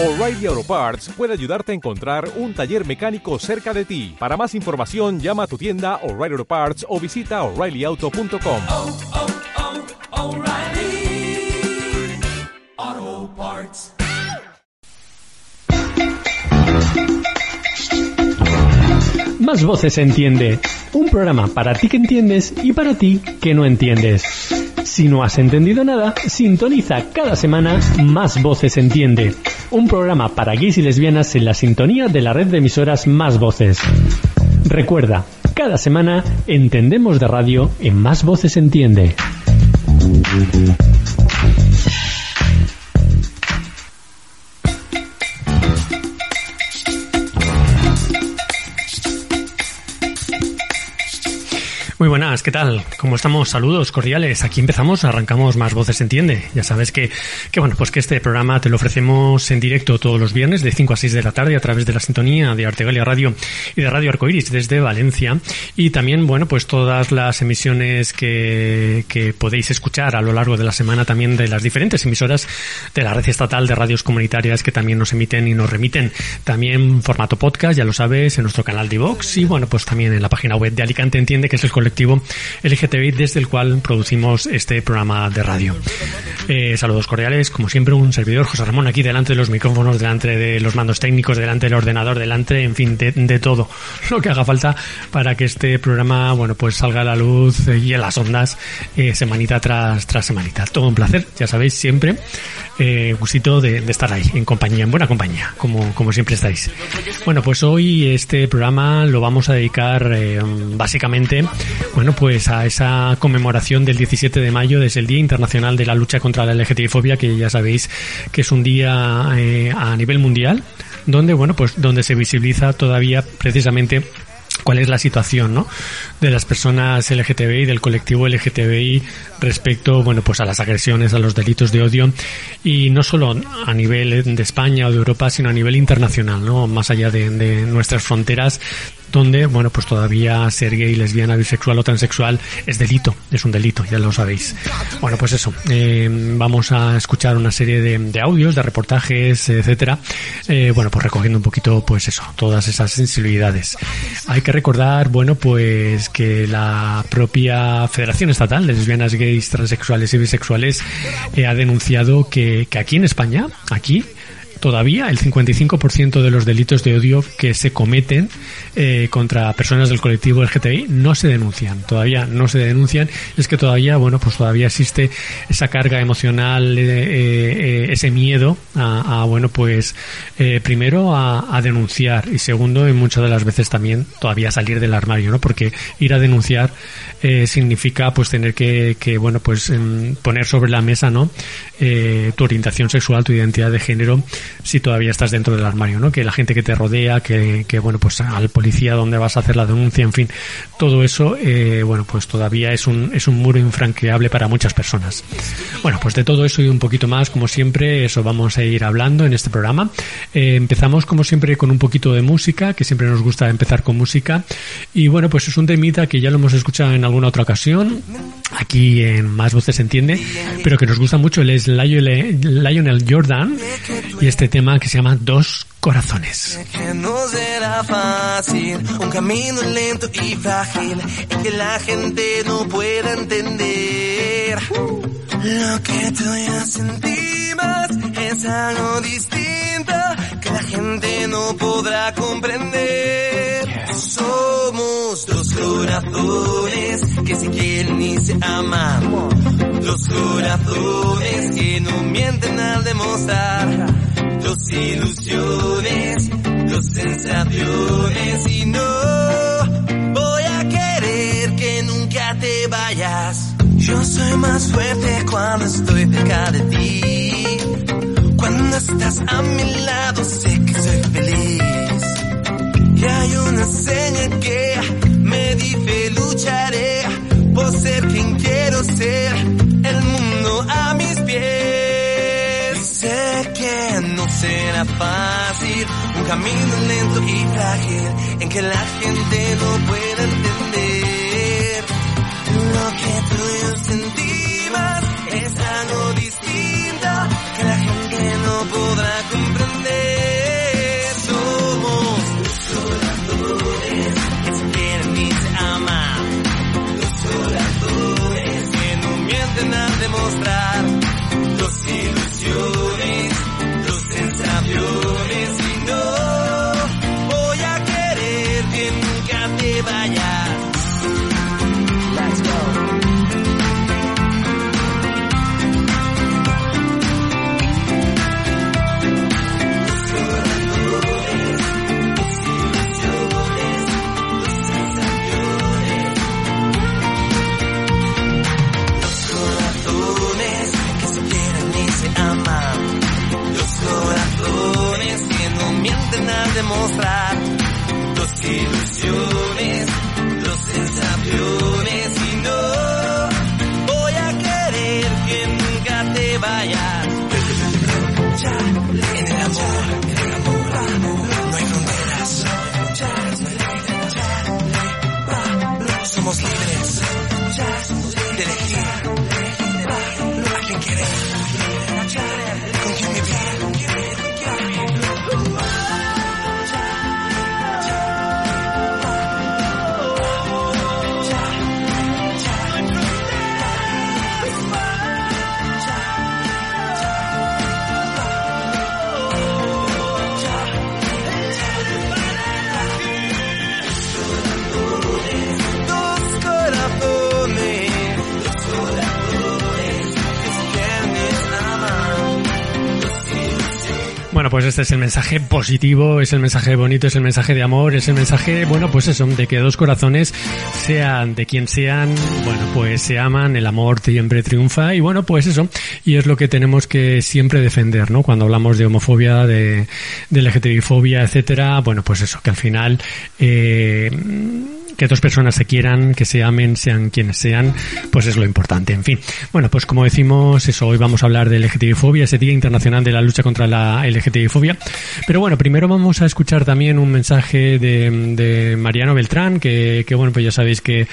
O'Reilly Auto Parts puede ayudarte a encontrar un taller mecánico cerca de ti. Para más información, llama a tu tienda O'Reilly Auto Parts o visita oreillyauto.com. oh, oh, Parts. Más voces entiende. Un programa para ti que entiendes y para ti que no entiendes. Si no has entendido nada, sintoniza cada semana Más voces entiende. Un programa para gays y lesbianas en la sintonía de la red de emisoras Más voces. Recuerda, cada semana entendemos de radio en Más voces entiende. Muy buenas, ¿qué tal? ¿Cómo estamos? Saludos cordiales. Aquí empezamos, arrancamos Más Voces Entiende. Ya sabes que, que, bueno, pues que este programa te lo ofrecemos en directo todos los viernes de 5 a 6 de la tarde a través de la sintonía de Artegalia Radio y de Radio Arcoiris desde Valencia. Y también, bueno, pues todas las emisiones que, que podéis escuchar a lo largo de la semana también de las diferentes emisoras de la red estatal de radios comunitarias que también nos emiten y nos remiten. También formato podcast, ya lo sabes, en nuestro canal de Vox y bueno, pues también en la página web de Alicante Entiende, que es el colectivo LGTBI desde el cual producimos este programa de radio. Eh, saludos cordiales, como siempre, un servidor, José Ramón, aquí delante de los micrófonos, delante de los mandos técnicos, delante del ordenador, delante, en fin, de, de todo lo que haga falta para que este programa, bueno, pues salga a la luz y en las ondas eh, semanita tras, tras semanita. Todo un placer, ya sabéis, siempre eh, gustito de, de, estar ahí, en compañía, en buena compañía, como, como siempre estáis. Bueno, pues hoy este programa lo vamos a dedicar eh, básicamente, bueno, pues a esa conmemoración del 17 de mayo, desde el Día Internacional de la Lucha contra la LGTBI-fobia, que ya sabéis que es un día eh, a nivel mundial, donde, bueno, pues donde se visibiliza todavía precisamente cuál es la situación ¿no? de las personas LGTBI, del colectivo LGTBI respecto bueno pues a las agresiones, a los delitos de odio y no solo a nivel de España o de Europa, sino a nivel internacional, ¿no? más allá de, de nuestras fronteras donde, bueno, pues todavía ser gay, lesbiana, bisexual o transexual es delito, es un delito, ya lo sabéis. Bueno, pues eso, eh, vamos a escuchar una serie de, audios, de reportajes, etcétera, eh, bueno, pues recogiendo un poquito, pues eso, todas esas sensibilidades. Hay que recordar, bueno, pues que la propia Federación Estatal de Lesbianas, Gays, Transexuales y Bisexuales eh, ha denunciado que, que aquí en España, aquí, todavía el 55% de los delitos de odio que se cometen eh, contra personas del colectivo LGTBI no se denuncian, todavía no se denuncian, es que todavía, bueno, pues todavía existe esa carga emocional, eh, eh, ese miedo a, bueno, pues eh, primero a, a, denunciar y segundo, y muchas de las veces también todavía salir del armario, ¿no? Porque ir a denunciar eh, significa pues tener que, que bueno, pues poner sobre la mesa, ¿no? tu orientación sexual, tu identidad de género, si todavía estás dentro del armario, ¿no? Que la gente que te rodea, que, bueno, pues al policía donde vas a hacer la denuncia, en fin, todo eso, eh, bueno, pues todavía es un, es un muro infranqueable para muchas personas. Bueno, pues de todo eso y un poquito más, como siempre, eso vamos a ir hablando en este programa. Eh, empezamos, como siempre, con un poquito de música, que siempre nos gusta empezar con música. Y bueno, pues es un temita que ya lo hemos escuchado en alguna otra ocasión, aquí en Más Voces entiende, pero que nos gusta mucho, él es Lionel Jordan, y este tema que se llama Dos Corazones. Que no será fácil, un camino lento y frágil, y que la gente no pueda entender. Lo que tú ya sentimos es algo distinto, que la gente no podrá comprender. Somos dos corazones que se quieren y se aman. Dos corazones que no mienten al demostrar dos ilusiones, dos sensaciones y no voy a querer que nunca te vayas. Yo soy más fuerte cuando estoy cerca de ti. Cuando estás a mi lado sé que soy feliz. Y hay una señal que me dice lucharé será fácil, un camino lento y frágil en que la gente no pueda entender. Lo que tú y yo sentimos es algo distinto que la gente no podrá comprender. Somos los oradores que se quieren y se aman, los oradores que no mienten al demostrar los ilusiones. Este es el mensaje positivo, es el mensaje bonito, es el mensaje de amor, es el mensaje, bueno, pues eso, de que dos corazones, sean de quien sean, bueno, pues se aman, el amor siempre triunfa y bueno, pues eso, y es lo que tenemos que siempre defender, ¿no? Cuando hablamos de homofobia, de, de LGTBI-fobia, etcétera, bueno, pues eso, que al final, eh, que dos personas se quieran, que se amen, sean quienes sean, pues es lo importante. En fin, bueno, pues como decimos, eso, hoy vamos a hablar de LGTBI-fobia, ese Día Internacional de la Lucha contra la LGTBI-fobia. Pero bueno, primero vamos a escuchar también un mensaje de, de Mariano Beltrán, que, que, bueno, pues ya sabéis que,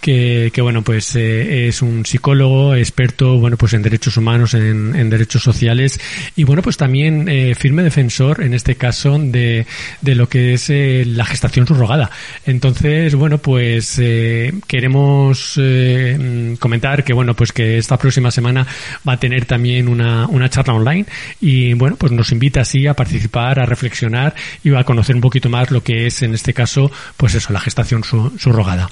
que, bueno, pues eh, es un psicólogo experto, bueno, pues en derechos humanos, en, en derechos sociales y bueno, pues también eh, firme defensor, en este caso, de, de lo que es eh, la gestación subrogada. Entonces, bueno, pues eh, queremos eh, comentar que bueno, pues que esta próxima semana va a tener también una, una charla online y bueno, pues nos invita así a participar, a reflexionar y a conocer un poquito más lo que es en este caso, pues eso, la gestación su- subrogada.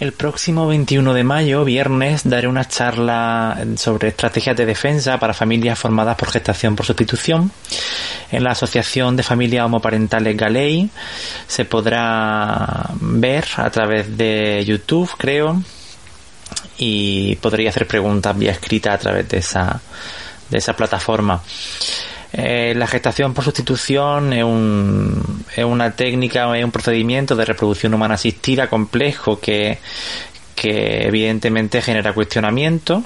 El próximo 21 de mayo, viernes, daré una charla sobre estrategias de defensa para familias formadas por gestación por sustitución. En la Asociación de Familias Homoparentales Galei se podrá ver a través de YouTube, creo, y podría hacer preguntas vía escrita a través de esa, de esa plataforma. Eh, la gestación por sustitución es, un, es una técnica, es un procedimiento de reproducción humana asistida complejo que, evidentemente genera cuestionamiento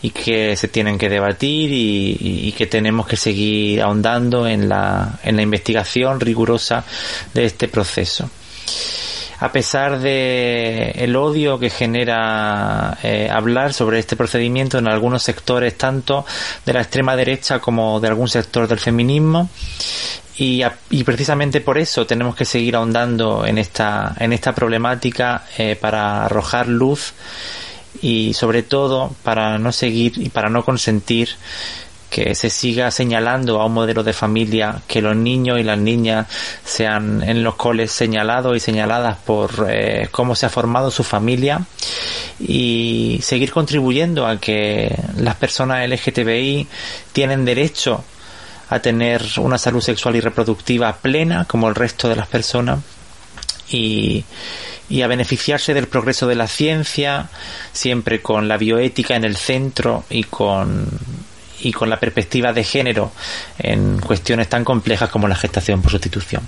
y que se tienen que debatir y, y que tenemos que seguir ahondando en la, en la investigación rigurosa de este proceso a pesar de el odio que genera eh, hablar sobre este procedimiento en algunos sectores tanto de la extrema derecha como de algún sector del feminismo y, precisamente por eso tenemos que seguir ahondando en esta en esta problemática eh, para arrojar luz y sobre todo para no seguir y para no consentir que se siga señalando a un modelo de familia, que los niños y las niñas sean en los coles señalados y señaladas por eh, cómo se ha formado su familia y seguir contribuyendo a que las personas LGTBI tienen derecho a tener una salud sexual y reproductiva plena como el resto de las personas y, y a beneficiarse del progreso de la ciencia, siempre con la bioética en el centro y con, y con la perspectiva de género en cuestiones tan complejas como la gestación por sustitución.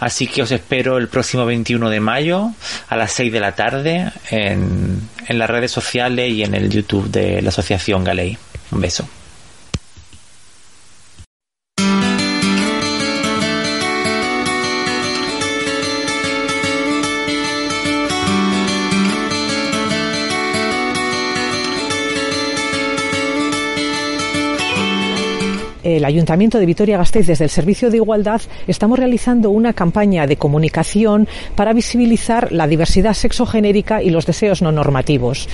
Así que os espero el próximo 21 de mayo a las 6 de la tarde en, en las redes sociales y en el YouTube de la Asociación Galei. Un beso. El Ayuntamiento de Vitoria-Gasteiz, desde el Servicio de Igualdad, estamos realizando una campaña de comunicación para visibilizar la diversidad sexogenérica y los deseos no normativos.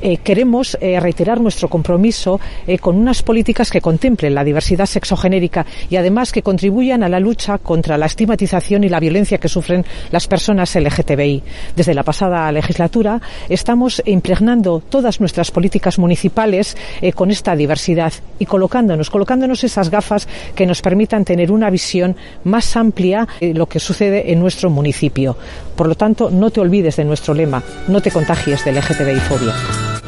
Eh, queremos eh, reiterar nuestro compromiso eh, con unas políticas que contemplen la diversidad sexogenérica y además que contribuyan a la lucha contra la estigmatización y la violencia que sufren las personas LGTBI. Desde la pasada legislatura estamos impregnando todas nuestras políticas municipales con esta diversidad y colocándonos, colocándonos esas gafas que nos permitan tener una visión más amplia de lo que sucede en nuestro municipio. Por lo tanto, no te olvides de nuestro lema, no te contagies de LGTBI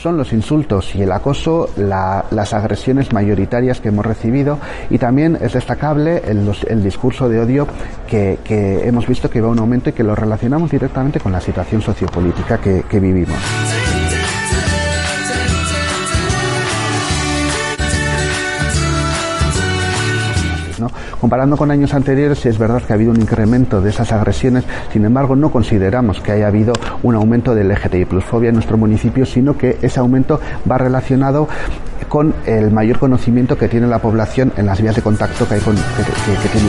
son los insultos y el acoso la, las agresiones mayoritarias que hemos recibido y también es destacable el, discurso de odio que, hemos visto que va a un aumento y que lo relacionamos directamente con la situación sociopolítica que, que vivimos. Comparando con años anteriores, es verdad que ha habido un incremento de esas agresiones, sin embargo, no consideramos que haya habido un aumento de LGTBI plus fobia en nuestro municipio, sino que ese aumento va relacionado con el mayor conocimiento que tiene la población en las vías de contacto que, hay con, que, que, tiene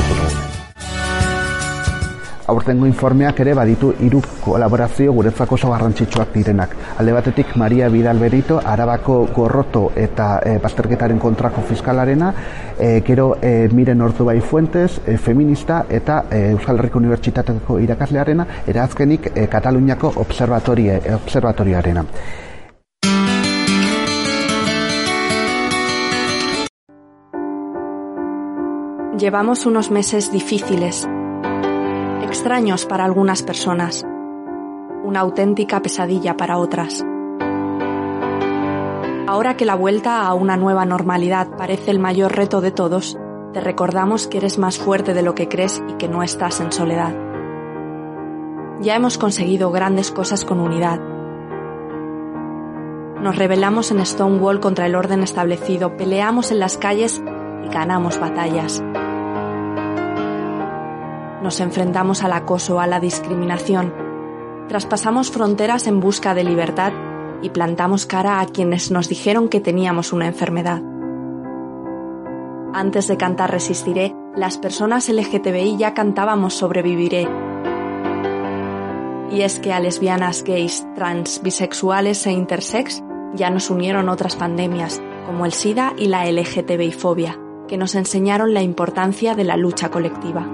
aurtengo informeak ere baditu hiru kolaborazio guretzako oso garrantzitsuak direnak. Alde batetik Maria Vidal Berito, Arabako gorroto eta e, bazterketaren kontrako fiskalarena, e, gero e, Miren Ordubai Fuentes, e, feminista eta e, Euskal Herriko Unibertsitateko irakaslearena, era azkenik e, Kataluniako observatorie, observatorioarena. Llevamos unos meses difíciles, extraños para algunas personas, una auténtica pesadilla para otras. Ahora que la vuelta a una nueva normalidad parece el mayor reto de todos, te recordamos que eres más fuerte de lo que crees y que no estás en soledad. Ya hemos conseguido grandes cosas con unidad. Nos rebelamos en Stonewall contra el orden establecido, peleamos en las calles y ganamos batallas. Nos enfrentamos al acoso, a la discriminación. Traspasamos fronteras en busca de libertad y plantamos cara a quienes nos dijeron que teníamos una enfermedad. Antes de cantar Resistiré, las personas LGTBI ya cantábamos Sobreviviré. Y es que a lesbianas, gays, trans, bisexuales e intersex ya nos unieron otras pandemias, como el SIDA y la LGTBI-fobia, que nos enseñaron la importancia de la lucha colectiva.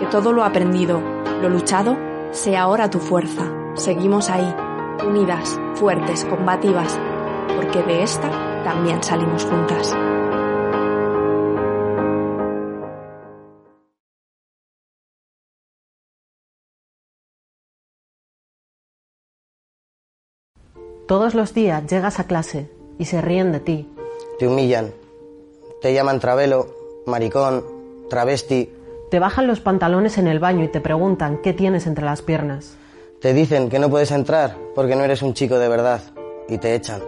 Que todo lo aprendido, lo luchado, sea ahora tu fuerza. Seguimos ahí, unidas, fuertes, combativas, porque de esta también salimos juntas. Todos los días llegas a clase y se ríen de ti. Te humillan, te llaman travelo, maricón, travesti. Te bajan los pantalones en el baño y te preguntan qué tienes entre las piernas. Te dicen que no puedes entrar porque no eres un chico de verdad y te echan.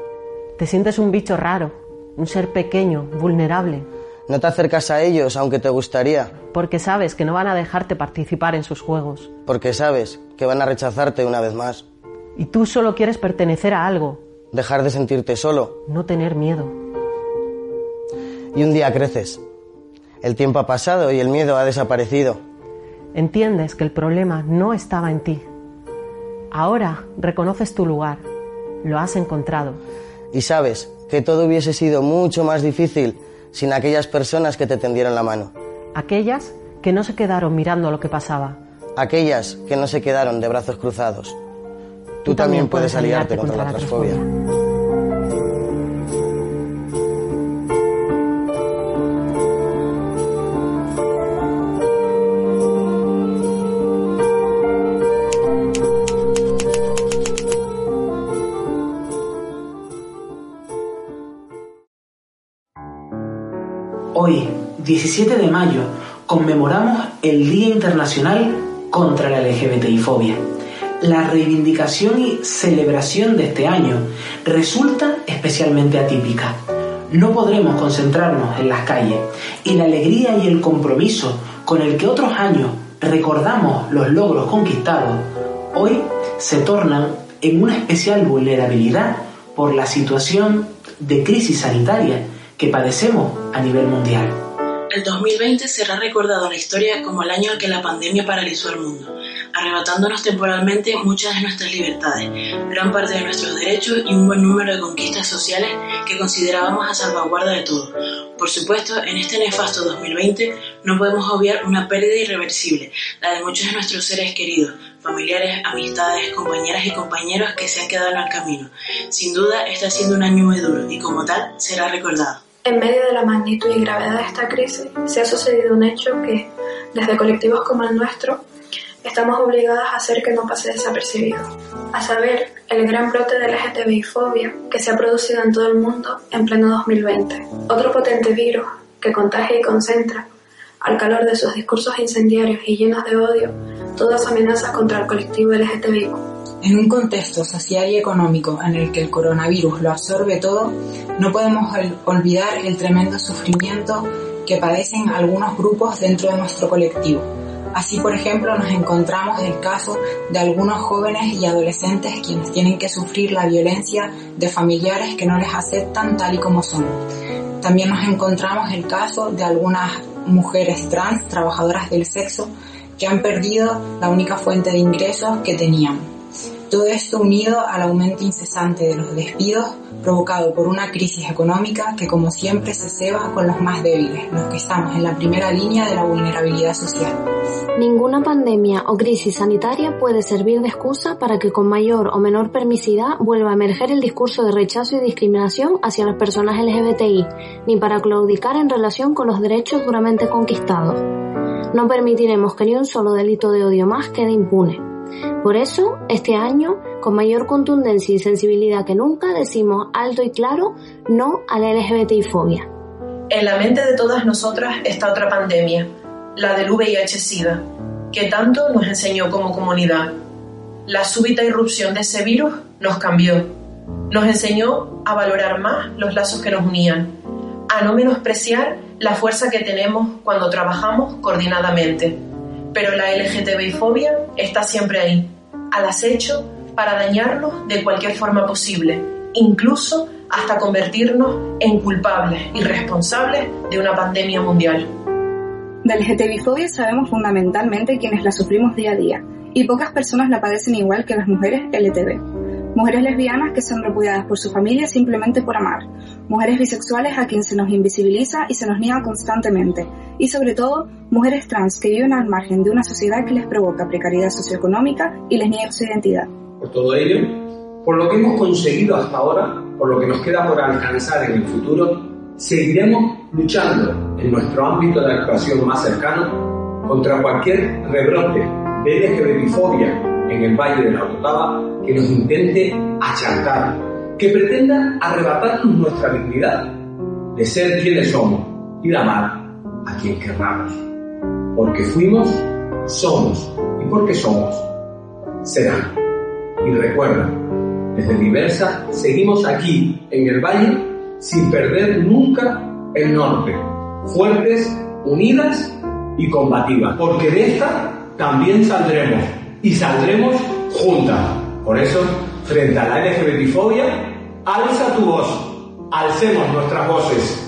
Te sientes un bicho raro, un ser pequeño, vulnerable. No te acercas a ellos aunque te gustaría. Porque sabes que no van a dejarte participar en sus juegos. Porque sabes que van a rechazarte una vez más. Y tú solo quieres pertenecer a algo. Dejar de sentirte solo. No tener miedo. Y un día creces. El tiempo ha pasado y el miedo ha desaparecido. Entiendes que el problema no estaba en ti. Ahora reconoces tu lugar. Lo has encontrado. Y sabes que todo hubiese sido mucho más difícil sin aquellas personas que te tendieron la mano. Aquellas que no se quedaron mirando lo que pasaba. Aquellas que no se quedaron de brazos cruzados. Tú, también puedes aliarte contra, la transfobia. Hoy, 17 de mayo, conmemoramos el Día Internacional contra la LGBTI-fobia. La reivindicación y celebración de este año resulta especialmente atípica. No podremos concentrarnos en las calles y la alegría y el compromiso con el que otros años recordamos los logros conquistados, hoy se tornan en una especial vulnerabilidad por la situación de crisis sanitaria que padecemos a nivel mundial. El 2020 será recordado en la historia como el año en que la pandemia paralizó el mundo, arrebatándonos temporalmente muchas de nuestras libertades, gran parte de nuestros derechos y un buen número de conquistas sociales que considerábamos a salvaguarda de todo. Por supuesto, en este nefasto 2020 no podemos obviar una pérdida irreversible, la de muchos de nuestros seres queridos, familiares, amistades, compañeras y compañeros que se han quedado en el camino. Sin duda, está siendo un año muy duro y como tal será recordado. En medio de la magnitud y gravedad de esta crisis, se ha sucedido un hecho que, desde colectivos como el nuestro, estamos obligados a hacer que no pase desapercibido, a saber, el gran brote de LGTBI-fobia que se ha producido en todo el mundo en pleno 2020. Otro potente virus que contagia y concentra, al calor de sus discursos incendiarios y llenos de odio, todas amenazas contra el colectivo LGTBI. En un contexto social y económico en el que el coronavirus lo absorbe todo, no podemos olvidar el tremendo sufrimiento que padecen algunos grupos dentro de nuestro colectivo. Así, por ejemplo, nos encontramos el caso de algunos jóvenes y adolescentes quienes tienen que sufrir la violencia de familiares que no les aceptan tal y como son. También nos encontramos el caso de algunas mujeres trans, trabajadoras del sexo, que han perdido la única fuente de ingresos que tenían. Todo esto unido al aumento incesante de los despidos provocado por una crisis económica que como siempre se ceba con los más débiles, los que estamos en la primera línea de la vulnerabilidad social. Ninguna pandemia o crisis sanitaria puede servir de excusa para que con mayor o menor permisidad vuelva a emerger el discurso de rechazo y discriminación hacia las personas LGBTI, ni para claudicar en relación con los derechos duramente conquistados. No permitiremos que ni un solo delito de odio más quede impune. Por eso, este año, con mayor contundencia y sensibilidad que nunca, decimos alto y claro no a la LGBTI-fobia. En la mente de todas nosotras está otra pandemia, la del VIH-Sida, que tanto nos enseñó como comunidad. La súbita irrupción de ese virus nos cambió, nos enseñó a valorar más los lazos que nos unían, a no menospreciar la fuerza que tenemos cuando trabajamos coordinadamente pero la LGTBI-fobia está siempre ahí, al acecho para dañarnos de cualquier forma posible, incluso hasta convertirnos en culpables y responsables de una pandemia mundial. De LGTBI-fobia sabemos fundamentalmente quienes la sufrimos día a día, y pocas personas la padecen igual que las mujeres LTB mujeres lesbianas que son repudiadas por su familia simplemente por amar, mujeres bisexuales a quien se nos invisibiliza y se nos niega constantemente, y sobre todo mujeres trans que viven al margen de una sociedad que les provoca precariedad socioeconómica y les niega su identidad. Por todo ello, por lo que hemos conseguido hasta ahora, por lo que nos queda por alcanzar en el futuro, seguiremos luchando en nuestro ámbito de actuación más cercano contra cualquier rebrote de LGBTfobia en el Valle de la Otava que nos intente acharcar, que pretenda arrebatarnos nuestra dignidad de ser quienes somos y de amar a quien querramos. Porque fuimos, somos y porque somos, serán. Y recuerda, desde Diversa seguimos aquí en el Valle sin perder nunca el norte, fuertes, unidas y combativas, porque de esta también saldremos y saldremos juntas. Por eso, frente a la LGBTfobia, alza tu voz, alcemos nuestras voces.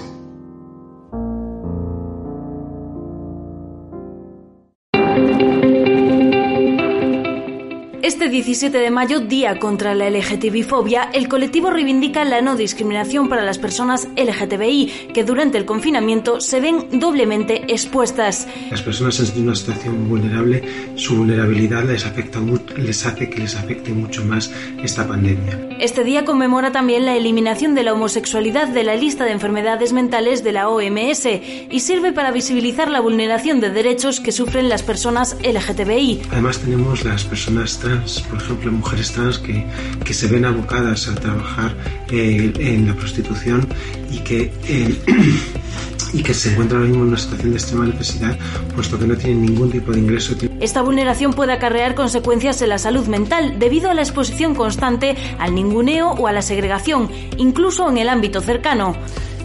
Este 17 de mayo, Día contra la LGTBI-fobia, el colectivo reivindica la no discriminación para las personas LGTBI, que durante el confinamiento se ven doblemente expuestas. Las personas en una situación vulnerable, su vulnerabilidad les, afecta, les hace que les afecte mucho más esta pandemia. Este día conmemora también la eliminación de la homosexualidad de la lista de enfermedades mentales de la OMS y sirve para visibilizar la vulneración de derechos que sufren las personas LGTBI. Además tenemos las personas trans por ejemplo, mujeres trans que, que se ven abocadas a trabajar eh, en la prostitución y que, eh, y que se encuentran ahora mismo en una situación de extrema necesidad, puesto que no tienen ningún tipo de ingreso. Esta vulneración puede acarrear consecuencias en la salud mental debido a la exposición constante al ninguneo o a la segregación, incluso en el ámbito cercano.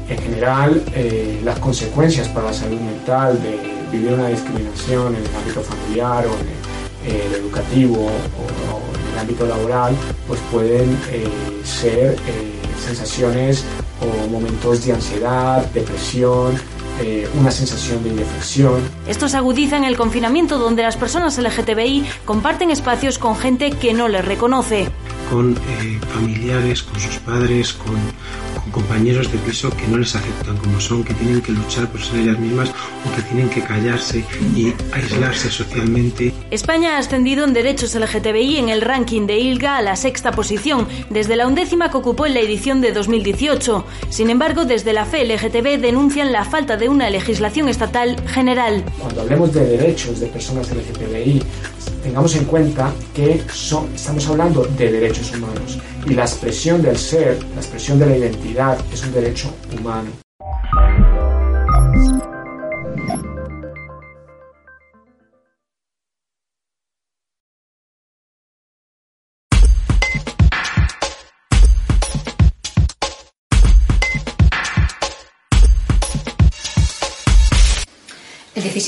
En general, eh, las consecuencias para la salud mental de vivir una discriminación en el ámbito familiar o en el educativo o, en el ámbito laboral, pues pueden eh, ser eh, sensaciones o momentos de ansiedad, depresión, eh, una sensación de indefensión. Esto se agudiza en el confinamiento donde las personas LGTBI comparten espacios con gente que no les reconoce. Con familiares, con sus padres, con, compañeros de piso que no les aceptan como son, que tienen que luchar por ser ellas mismas o que tienen que callarse y aislarse socialmente. España ha ascendido en derechos LGTBI en el ranking de ILGA a la sexta posición, desde la undécima que ocupó en la edición de 2018. Sin embargo, desde la FE LGTB denuncian la falta de una legislación estatal general. Cuando hablemos de derechos de personas LGTBI, tengamos en cuenta que son, estamos hablando de derechos humanos y la expresión del ser, la expresión de la identidad es un derecho humano.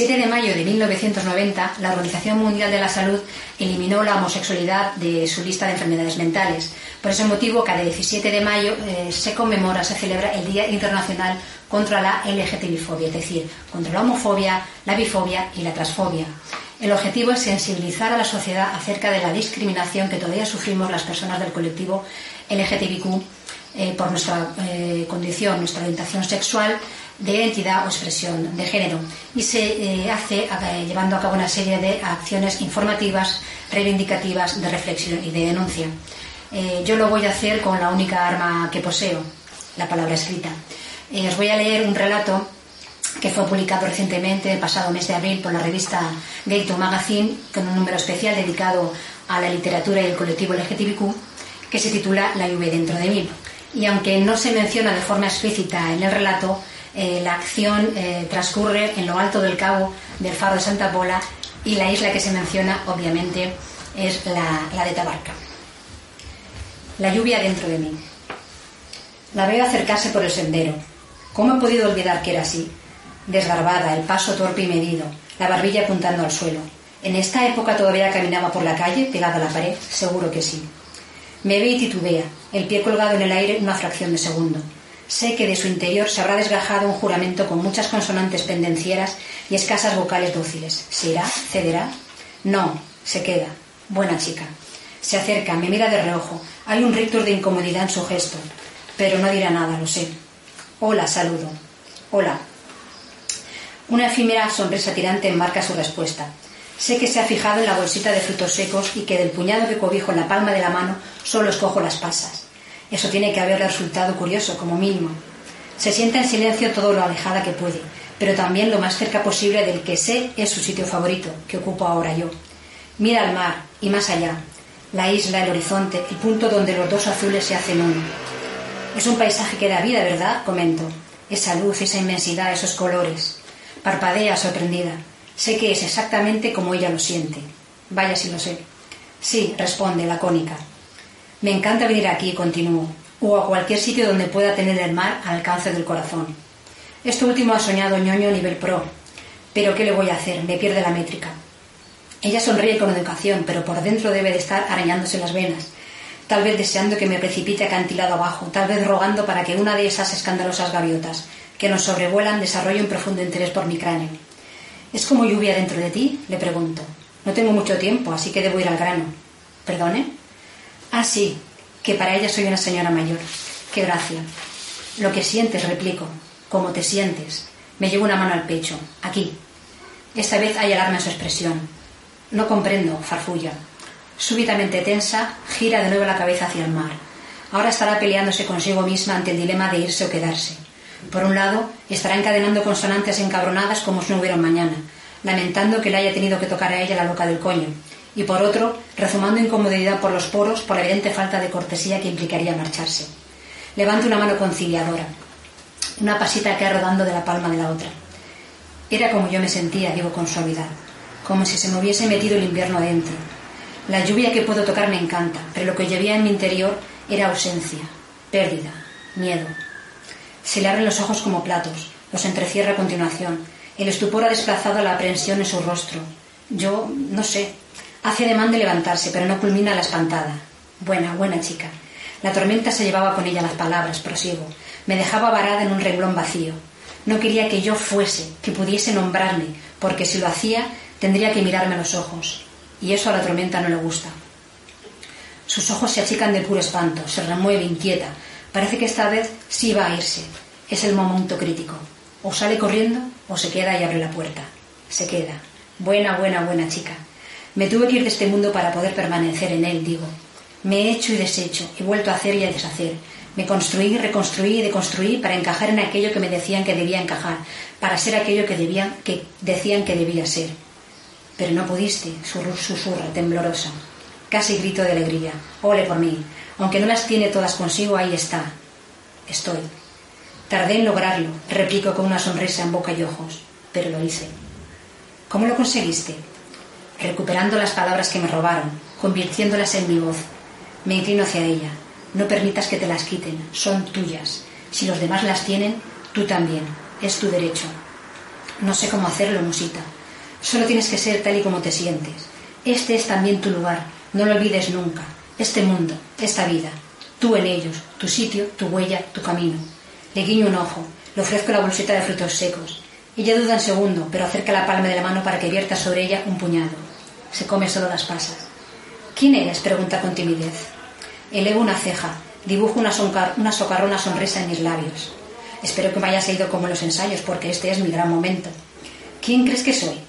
17 de mayo de 1990, la Organización Mundial de la Salud eliminó la homosexualidad de su lista de enfermedades mentales. Por ese motivo, cada 17 de mayo eh, se conmemora, se celebra el Día Internacional contra la LGTBI-fobia, es decir, contra la homofobia, la bifobia y la transfobia. El objetivo es sensibilizar a la sociedad acerca de la discriminación que todavía sufrimos las personas del colectivo LGTBIQ eh, por nuestra eh, condición, nuestra orientación sexual, de identidad o expresión de género. Y se eh, hace eh, llevando a cabo una serie de acciones informativas, reivindicativas, de reflexión y de denuncia. Eh, yo lo voy a hacer con la única arma que poseo, la palabra escrita. Eh, os voy a leer un relato que fue publicado recientemente, el pasado mes de abril, por la revista Gay to Magazine, con un número especial dedicado a la literatura y el colectivo LGTBIQ, que se titula La lluvia dentro de mí. Y aunque no se menciona de forma explícita en el relato, eh, la acción eh, transcurre en lo alto del cabo del faro de Santa Pola y la isla que se menciona, obviamente, es la, la de Tabarca. La lluvia dentro de mí. La veo acercarse por el sendero. ¿Cómo he podido olvidar que era así? Desgarbada, el paso torpe y medido, la barbilla apuntando al suelo. ¿En esta época todavía caminaba por la calle, pegada a la pared? Seguro que sí. Me ve y titubea, el pie colgado en el aire una fracción de segundo. Sé que de su interior se habrá desgajado un juramento con muchas consonantes pendencieras y escasas vocales dóciles. ¿Se irá? ¿Cederá? No, se queda. Buena chica. Se acerca, me mira de reojo. Hay un rictus de incomodidad en su gesto, pero no dirá nada, lo sé. Hola, saludo. Hola. Una efímera sonrisa tirante enmarca su respuesta. Sé que se ha fijado en la bolsita de frutos secos y que del puñado que cobijo en la palma de la mano solo escojo las pasas. Eso tiene que haberle resultado curioso, como mínimo. Se sienta en silencio todo lo alejada que puede, pero también lo más cerca posible del que sé es su sitio favorito, que ocupo ahora yo. Mira al mar y más allá, la isla, el horizonte, el punto donde los dos azules se hacen uno. Es un paisaje que da vida, ¿verdad? Comento. Esa luz, esa inmensidad, esos colores. Parpadea sorprendida. Sé que es exactamente como ella lo siente. Vaya si lo sé. Sí, responde, lacónica. Me encanta venir aquí, continúo, o a cualquier sitio donde pueda tener el mar al alcance del corazón. Esto último ha soñado ñoño a nivel pro. Pero ¿qué le voy a hacer? Me pierde la métrica. Ella sonríe con educación, pero por dentro debe de estar arañándose las venas, tal vez deseando que me precipite acantilado abajo, tal vez rogando para que una de esas escandalosas gaviotas que nos sobrevuelan desarrolle un profundo interés por mi cráneo. ¿Es como lluvia dentro de ti? Le pregunto. No tengo mucho tiempo, así que debo ir al grano. ¿Perdone? Ah, sí, que para ella soy una señora mayor. Qué gracia. Lo que sientes, replico. ¿Cómo te sientes? Me llevo una mano al pecho. Aquí. Esta vez hay alarma en su expresión. No comprendo, farfulla. Súbitamente tensa, gira de nuevo la cabeza hacia el mar. Ahora estará peleándose consigo misma ante el dilema de irse o quedarse. Por un lado, estará encadenando consonantes encabronadas como si no hubiera mañana, lamentando que le haya tenido que tocar a ella la boca del coño, y por otro, rezumando incomodidad por los poros por la evidente falta de cortesía que implicaría marcharse. Levanta una mano conciliadora, una pasita que rodando de la palma de la otra. Era como yo me sentía, digo con suavidad, como si se me hubiese metido el invierno adentro. La lluvia que puedo tocar me encanta, pero lo que llevía en mi interior era ausencia, pérdida, miedo. Se le abren los ojos como platos, los entrecierra a continuación. El estupor ha desplazado la aprensión en su rostro. Yo, no sé, hace ademán de levantarse, pero no culmina la espantada. Buena, buena chica. La tormenta se llevaba con ella las palabras, prosigo. Me dejaba varada en un renglón vacío. No quería que yo fuese, que pudiese nombrarme, porque si lo hacía tendría que mirarme a los ojos. Y eso a la tormenta no le gusta. Sus ojos se achican de puro espanto, se remueve inquieta. Parece que esta vez sí va a irse. Es el momento crítico. O sale corriendo o se queda y abre la puerta. Se queda. Buena, buena, buena chica. Me tuve que ir de este mundo para poder permanecer en él, digo. Me he hecho y deshecho, he vuelto a hacer y a deshacer. Me construí, reconstruí y deconstruí para encajar en aquello que me decían que debía encajar, para ser aquello que, que decían que debía ser. Pero no pudiste, susurra, temblorosa. Casi grito de alegría. Ole por mí. Aunque no las tiene todas consigo, ahí está. Estoy. Tardé en lograrlo, replico con una sonrisa en boca y ojos, pero lo hice. ¿Cómo lo conseguiste? Recuperando las palabras que me robaron, convirtiéndolas en mi voz. Me inclino hacia ella. No permitas que te las quiten, son tuyas. Si los demás las tienen, tú también. Es tu derecho. No sé cómo hacerlo, Musita. Solo tienes que ser tal y como te sientes. Este es también tu lugar. No lo olvides nunca. Este mundo, esta vida. Tú en ellos, tu sitio, tu huella, tu camino. Le guiño un ojo. Le ofrezco la bolsita de frutos secos. Ella duda en segundo, pero acerca la palma de la mano para que vierta sobre ella un puñado. Se come solo las pasas. ¿Quién eres? pregunta con timidez. Elevo una ceja, dibujo una, socarrona sonrisa en mis labios. Espero que me haya ido como los ensayos, porque este es mi gran momento. ¿Quién crees que soy?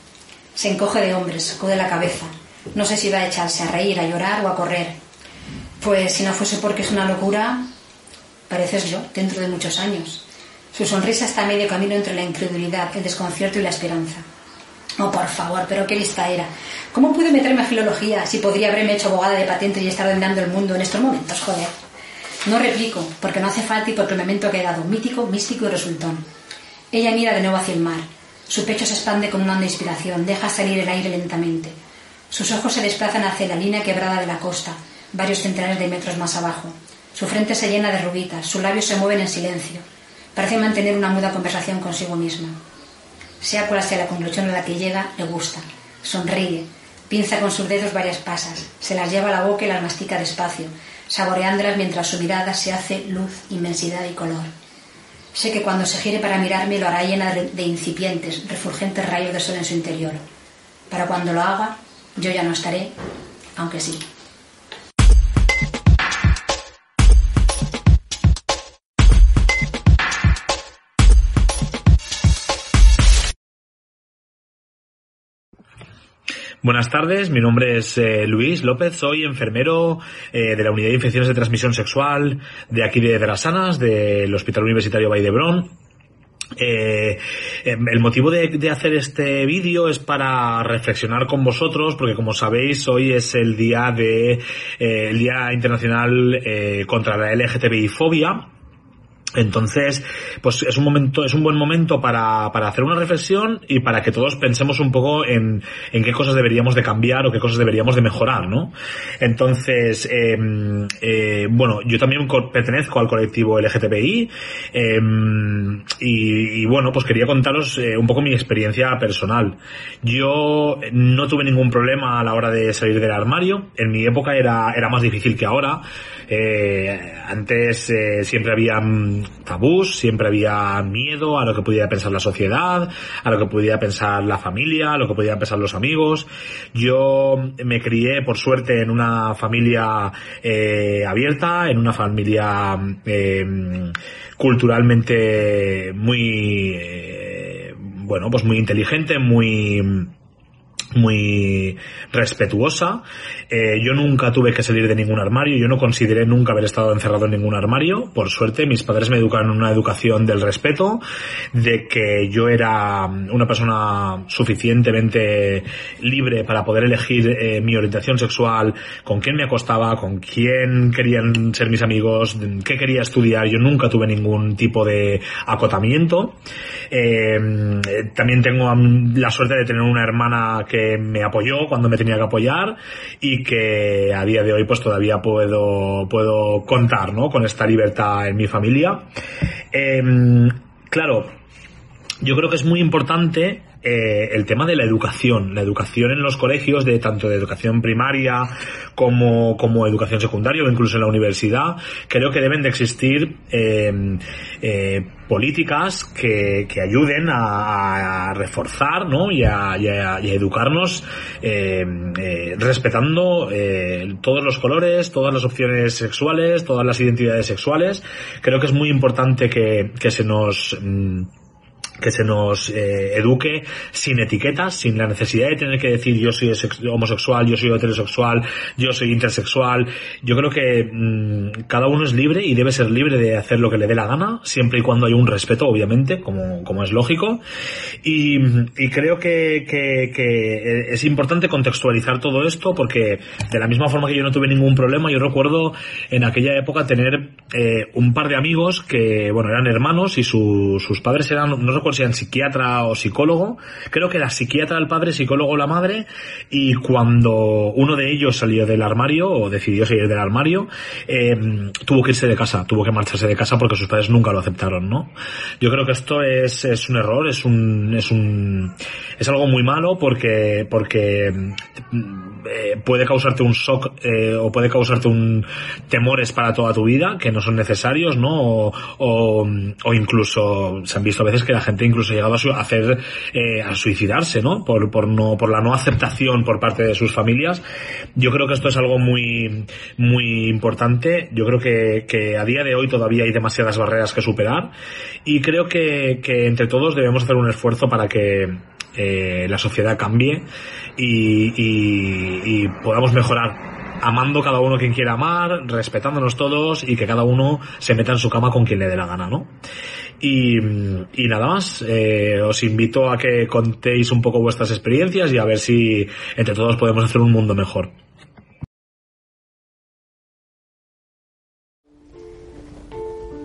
Se encoge de hombres, sacude la cabeza. No sé si va a echarse a reír, a llorar o a correr. Pues si no fuese porque es una locura, pareces yo, dentro de muchos años. Su sonrisa está a medio camino entre la incredulidad, el desconcierto y la esperanza. Oh, por favor, pero qué lista era. ¿Cómo pude meterme a filología si podría haberme hecho abogada de patente y estar dominando el mundo en estos momentos, joder? No replico, porque no hace falta y porque el momento ha quedado mítico, místico y resultón. Ella mira de nuevo hacia el mar. Su pecho se expande con una onda inspiración, deja salir el aire lentamente. Sus ojos se desplazan hacia la línea quebrada de la costa, varios centenares de metros más abajo. Su frente se llena de rubitas, sus labios se mueven en silencio. Parece mantener una muda conversación consigo misma. Sea cual sea la conclusión a la que llega, le gusta. Sonríe, pinza con sus dedos varias pasas, se las lleva a la boca y las mastica despacio, saboreándolas mientras su mirada se hace luz, inmensidad y color. Sé que cuando se gire para mirarme lo hará llena de incipientes, refulgentes rayos de sol en su interior. Para cuando lo haga, yo ya no estaré, aunque sí. Buenas tardes, mi nombre es eh, Luis López, soy enfermero eh, de la Unidad de Infecciones de Transmisión Sexual de aquí de, Las Sanas, del Hospital Universitario Valldebrón. Eh, em, el motivo de, hacer este vídeo es para reflexionar con vosotros, porque como sabéis, hoy es el día de el Día Internacional contra la LGTBI fobia entonces, pues es un momento, es un buen momento para, para hacer una reflexión y para que todos pensemos un poco en, en qué cosas deberíamos de cambiar o qué cosas deberíamos de mejorar, ¿no? Entonces, em, eh, bueno, yo también pertenezco al colectivo LGTBI em, y, y, bueno, pues quería contaros eh, un poco mi experiencia personal. Yo no tuve ningún problema a la hora de salir del armario. En mi época era, era más difícil que ahora. Eh, antes eh, siempre había mm, tabús, siempre había miedo a lo que pudiera pensar la sociedad, a lo que pudiera pensar la familia, a lo que pudieran pensar los amigos. Yo me crié, por suerte, en una familia eh, abierta, en una familia culturalmente muy, bueno, pues muy inteligente, muy muy respetuosa. Eh, yo nunca tuve que salir de ningún armario, yo no consideré nunca haber estado encerrado en ningún armario. Por suerte, mis padres me educaron en una educación del respeto, de que yo era una persona suficientemente libre para poder elegir eh, mi orientación sexual, con quién me acostaba, con quién querían ser mis amigos, qué quería estudiar. Yo nunca tuve ningún tipo de acotamiento. Eh, también tengo la suerte de tener una hermana que me apoyó cuando me tenía que apoyar y que a día de hoy pues todavía puedo, puedo contar, ¿no? Con esta libertad en mi familia. Em, claro, yo creo que es muy importante eh, el tema de la educación, la educación en los colegios, de tanto de educación primaria como, como educación secundaria o incluso en la universidad, creo que deben de existir eh, eh, políticas que, que ayuden a, reforzar ¿no? y, a, y, a, educarnos respetando todos los colores, todas las opciones sexuales, todas las identidades sexuales. Creo que es muy importante que, que se nos mm, que se nos eh, eduque sin etiquetas, sin la necesidad de tener que decir yo soy homosexual, yo soy heterosexual, yo soy intersexual. Yo creo que mm, cada uno es libre y debe ser libre de hacer lo que le dé la gana, siempre y cuando haya un respeto, obviamente, como, como es lógico. Y, y creo que, que, es importante contextualizar todo esto porque de la misma forma que yo no tuve ningún problema, yo recuerdo en aquella época tener eh, un par de amigos que, bueno, eran hermanos y sus padres eran, no recuerdo sean psiquiatra o psicólogo. Creo que era psiquiatra el padre, psicólogo la madre. Y cuando uno de ellos salió del armario o decidió salir del armario, eh, tuvo que irse de casa, tuvo que marcharse de casa porque sus padres nunca lo aceptaron, ¿no? Yo creo que esto es, es un error, es un, es un, es algo muy malo porque, porque eh, puede causarte un shock eh, o puede causarte un temores para toda tu vida que no son necesarios, ¿no? O, o, incluso se han visto a veces que la gente incluso ha llegado a hacer eh, a suicidarse, ¿no? Por, por no por la no aceptación por parte de sus familias. Yo creo que esto es algo muy muy importante. Yo creo que, que a día de hoy todavía hay demasiadas barreras que superar y creo que, que entre todos debemos hacer un esfuerzo para que eh, la sociedad cambie y, podamos mejorar amando cada uno quien quiera amar, respetándonos todos y que cada uno se meta en su cama con quien le dé la gana, ¿no? Y, y nada más, eh, os invito a que contéis un poco vuestras experiencias y a ver si entre todos podemos hacer un mundo mejor.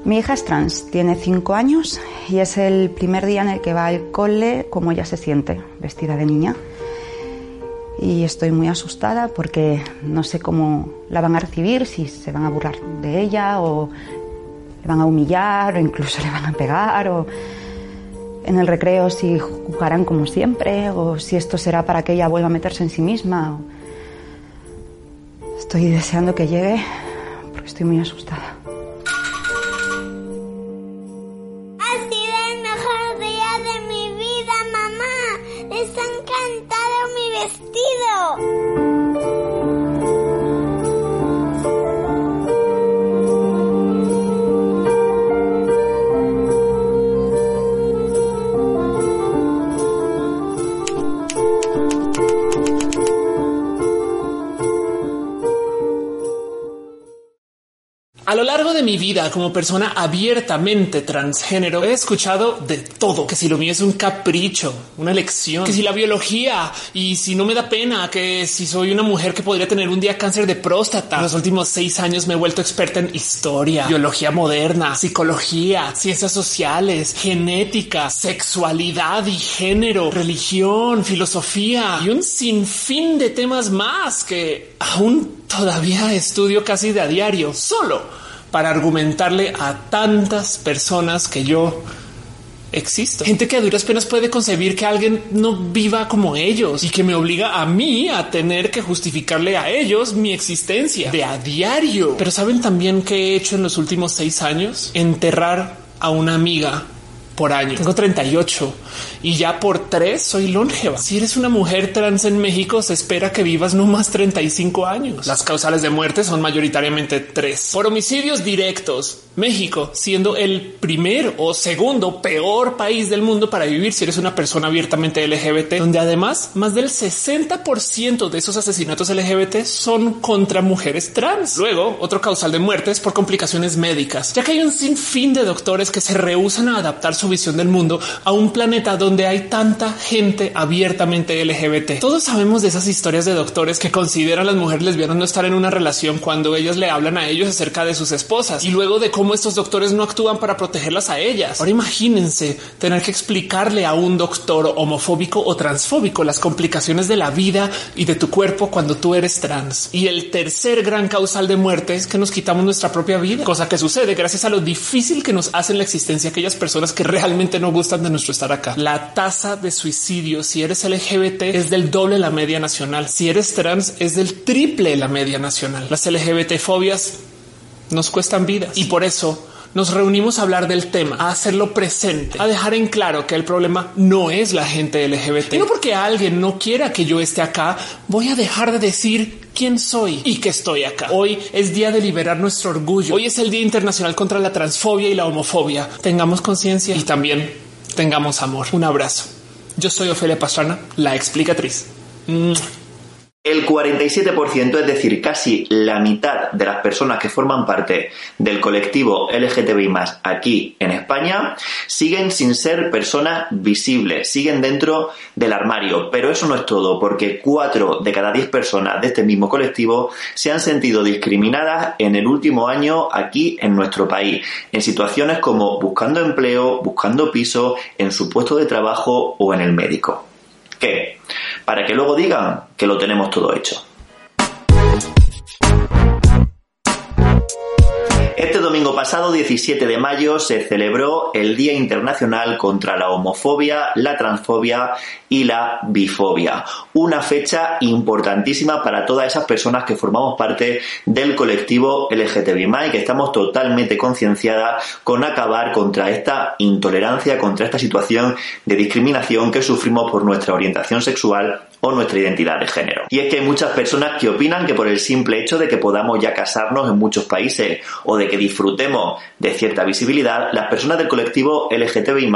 Mi hija es trans, tiene 5 años y es el primer día en el que va al cole como ella se siente, vestida de niña. Y estoy muy asustada porque no sé cómo la van a recibir, si se van a burlar de ella o le van a humillar o incluso le van a pegar o en el recreo si jugarán como siempre o si esto será para que ella vuelva a meterse en sí misma. Estoy deseando que llegue porque estoy muy asustada. Mi vida como persona abiertamente transgénero he escuchado de todo, que si lo mío es un capricho, una elección, que si la biología y si no me da pena, que si soy una mujer que podría tener un día cáncer de próstata. En los últimos seis años me he vuelto experta en historia, biología moderna, psicología, ciencias sociales, genética, sexualidad y género, religión, filosofía y un sinfín de temas más que aún todavía estudio casi de a diario, solo para argumentarle a tantas personas que yo existo. Gente que a duras penas puede concebir que alguien no viva como ellos y que me obliga a mí a tener que justificarle a ellos mi existencia de a diario. Pero saben también que he hecho en los últimos seis años enterrar a una amiga por año. Tengo 38 y ya por tres soy longeva. Si eres una mujer trans en México, se espera que vivas no más 35 años. Las causales de muerte son mayoritariamente tres por homicidios directos. México siendo el primer o segundo peor país del mundo para vivir si eres una persona abiertamente LGBT, donde además más del 60% de esos asesinatos LGBT son contra mujeres trans. Luego, otro causal de muerte es por complicaciones médicas, ya que hay un sinfín de doctores que se rehusan a adaptar su visión del mundo a un planeta donde hay tanta gente abiertamente LGBT. Todos sabemos de esas historias de doctores que consideran a las mujeres lesbianas no estar en una relación cuando ellas le hablan a ellos acerca de sus esposas y luego de cómo estos doctores no actúan para protegerlas a ellas. Ahora imagínense tener que explicarle a un doctor homofóbico o transfóbico las complicaciones de la vida y de tu cuerpo cuando tú eres trans. Y el tercer gran causal de muerte es que nos quitamos nuestra propia vida, cosa que sucede gracias a lo difícil que nos hacen la existencia aquellas personas que realmente no gustan de nuestro estar acá. La tasa de suicidio si eres LGBT es del doble la media nacional. Si eres trans es del triple la media nacional. Las LGBT fobias nos cuestan vidas y por eso nos reunimos a hablar del tema, a hacerlo presente, a dejar en claro que el problema no es la gente LGBT. Y no porque alguien no quiera que yo esté acá, voy a dejar de decir quién soy y que estoy acá. Hoy es día de liberar nuestro orgullo. Hoy es el Día Internacional contra la Transfobia y la Homofobia. Tengamos conciencia y también tengamos amor. Un abrazo. Yo soy Ofelia Pastrana, la explicatriz. El 47%, es decir, casi la mitad de las personas que forman parte del colectivo LGTBI aquí en España, siguen sin ser personas visibles, siguen dentro del armario. Pero eso no es todo, porque 4 de cada 10 personas de este mismo colectivo se han sentido discriminadas en el último año aquí en nuestro país, en situaciones como buscando empleo, buscando piso, en su puesto de trabajo o en el médico. ¿Qué? Para que luego digan que lo tenemos todo hecho. Este domingo pasado 17 de mayo se celebró el Día Internacional contra la Homofobia, la Transfobia y la Bifobia. Una fecha importantísima para todas esas personas que formamos parte del colectivo LGTBI y que estamos totalmente concienciadas con acabar contra esta intolerancia, contra esta situación de discriminación que sufrimos por nuestra orientación sexual o nuestra identidad de género. Y es que hay muchas personas que opinan que por el simple hecho de que podamos ya casarnos en muchos países o de que disfrutemos de cierta visibilidad, las personas del colectivo LGTBI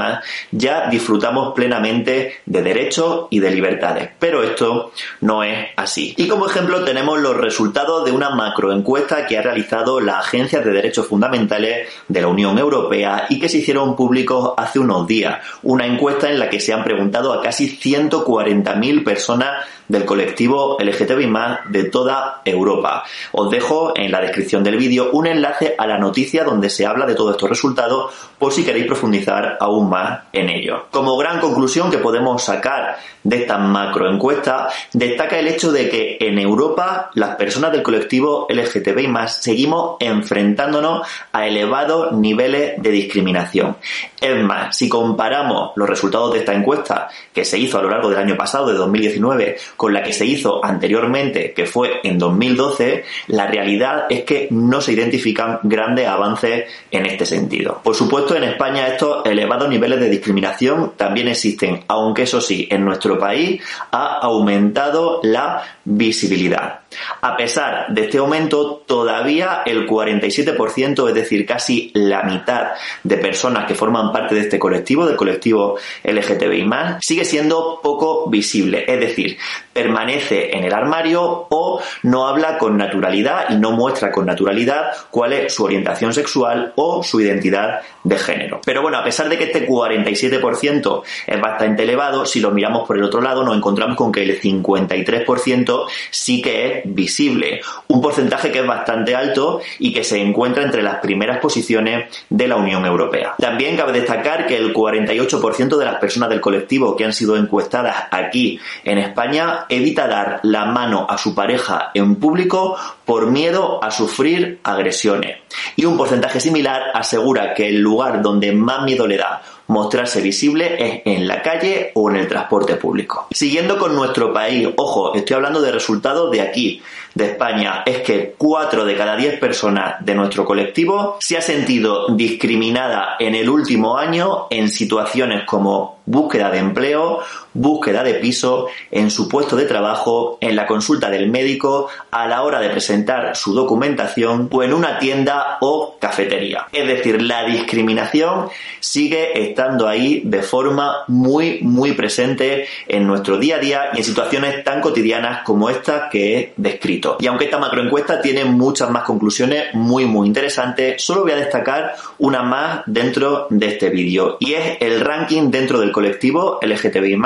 ya disfrutamos plenamente de derechos y de libertades. Pero esto no es así. Y como ejemplo tenemos los resultados de una macroencuesta que ha realizado la Agencia de Derechos Fundamentales de la Unión Europea y que se hicieron públicos hace unos días. Una encuesta en la que se han preguntado a casi 140.000 personas 所呢。Del colectivo LGTBI de toda Europa. Os dejo en la descripción del vídeo un enlace a la noticia donde se habla de todos estos resultados por si queréis profundizar aún más en ello. Como gran conclusión que podemos sacar de esta macroencuesta, destaca el hecho de que en Europa las personas del colectivo LGTBI seguimos enfrentándonos a elevados niveles de discriminación. Es más, si comparamos los resultados de esta encuesta que se hizo a lo largo del año pasado, de 2019, con la que se hizo anteriormente, que fue en 2012, la realidad es que no se identifican grandes avances en este sentido. Por supuesto, en España estos elevados niveles de discriminación también existen, aunque eso sí, en nuestro país ha aumentado la visibilidad. A pesar de este aumento, todavía el 47%, es decir, casi la mitad de personas que forman parte de este colectivo, del colectivo LGTBI, sigue siendo poco visible. Es decir, permanece en el armario o no habla con naturalidad y no muestra con naturalidad cuál es su orientación sexual o su identidad de género. Pero bueno, a pesar de que este 47% es bastante elevado, si lo miramos por el otro lado, nos encontramos con que el 53% sí que es visible. Un porcentaje que es bastante alto y que se encuentra entre las primeras posiciones de la Unión Europea. También cabe destacar que el 48% de las personas del colectivo que han sido encuestadas aquí en España evita dar la mano a su pareja en público por miedo a sufrir agresiones. Y un porcentaje similar asegura que el lugar donde más miedo le da mostrarse visible es en la calle o en el transporte público. Siguiendo con nuestro país, ojo, estoy hablando de resultados de aquí, de España, es que 4 de cada 10 personas de nuestro colectivo se ha sentido discriminada en el último año en situaciones como búsqueda de empleo, búsqueda de piso, en su puesto de trabajo, en la consulta del médico, a la hora de presentar su documentación o en una tienda o cafetería. Es decir, la discriminación sigue estando ahí de forma muy, muy presente en nuestro día a día y en situaciones tan cotidianas como esta que he descrito. Y aunque esta macroencuesta tiene muchas más conclusiones muy, muy interesantes, solo voy a destacar una más dentro de este vídeo y es el ranking dentro del colectivo LGTBI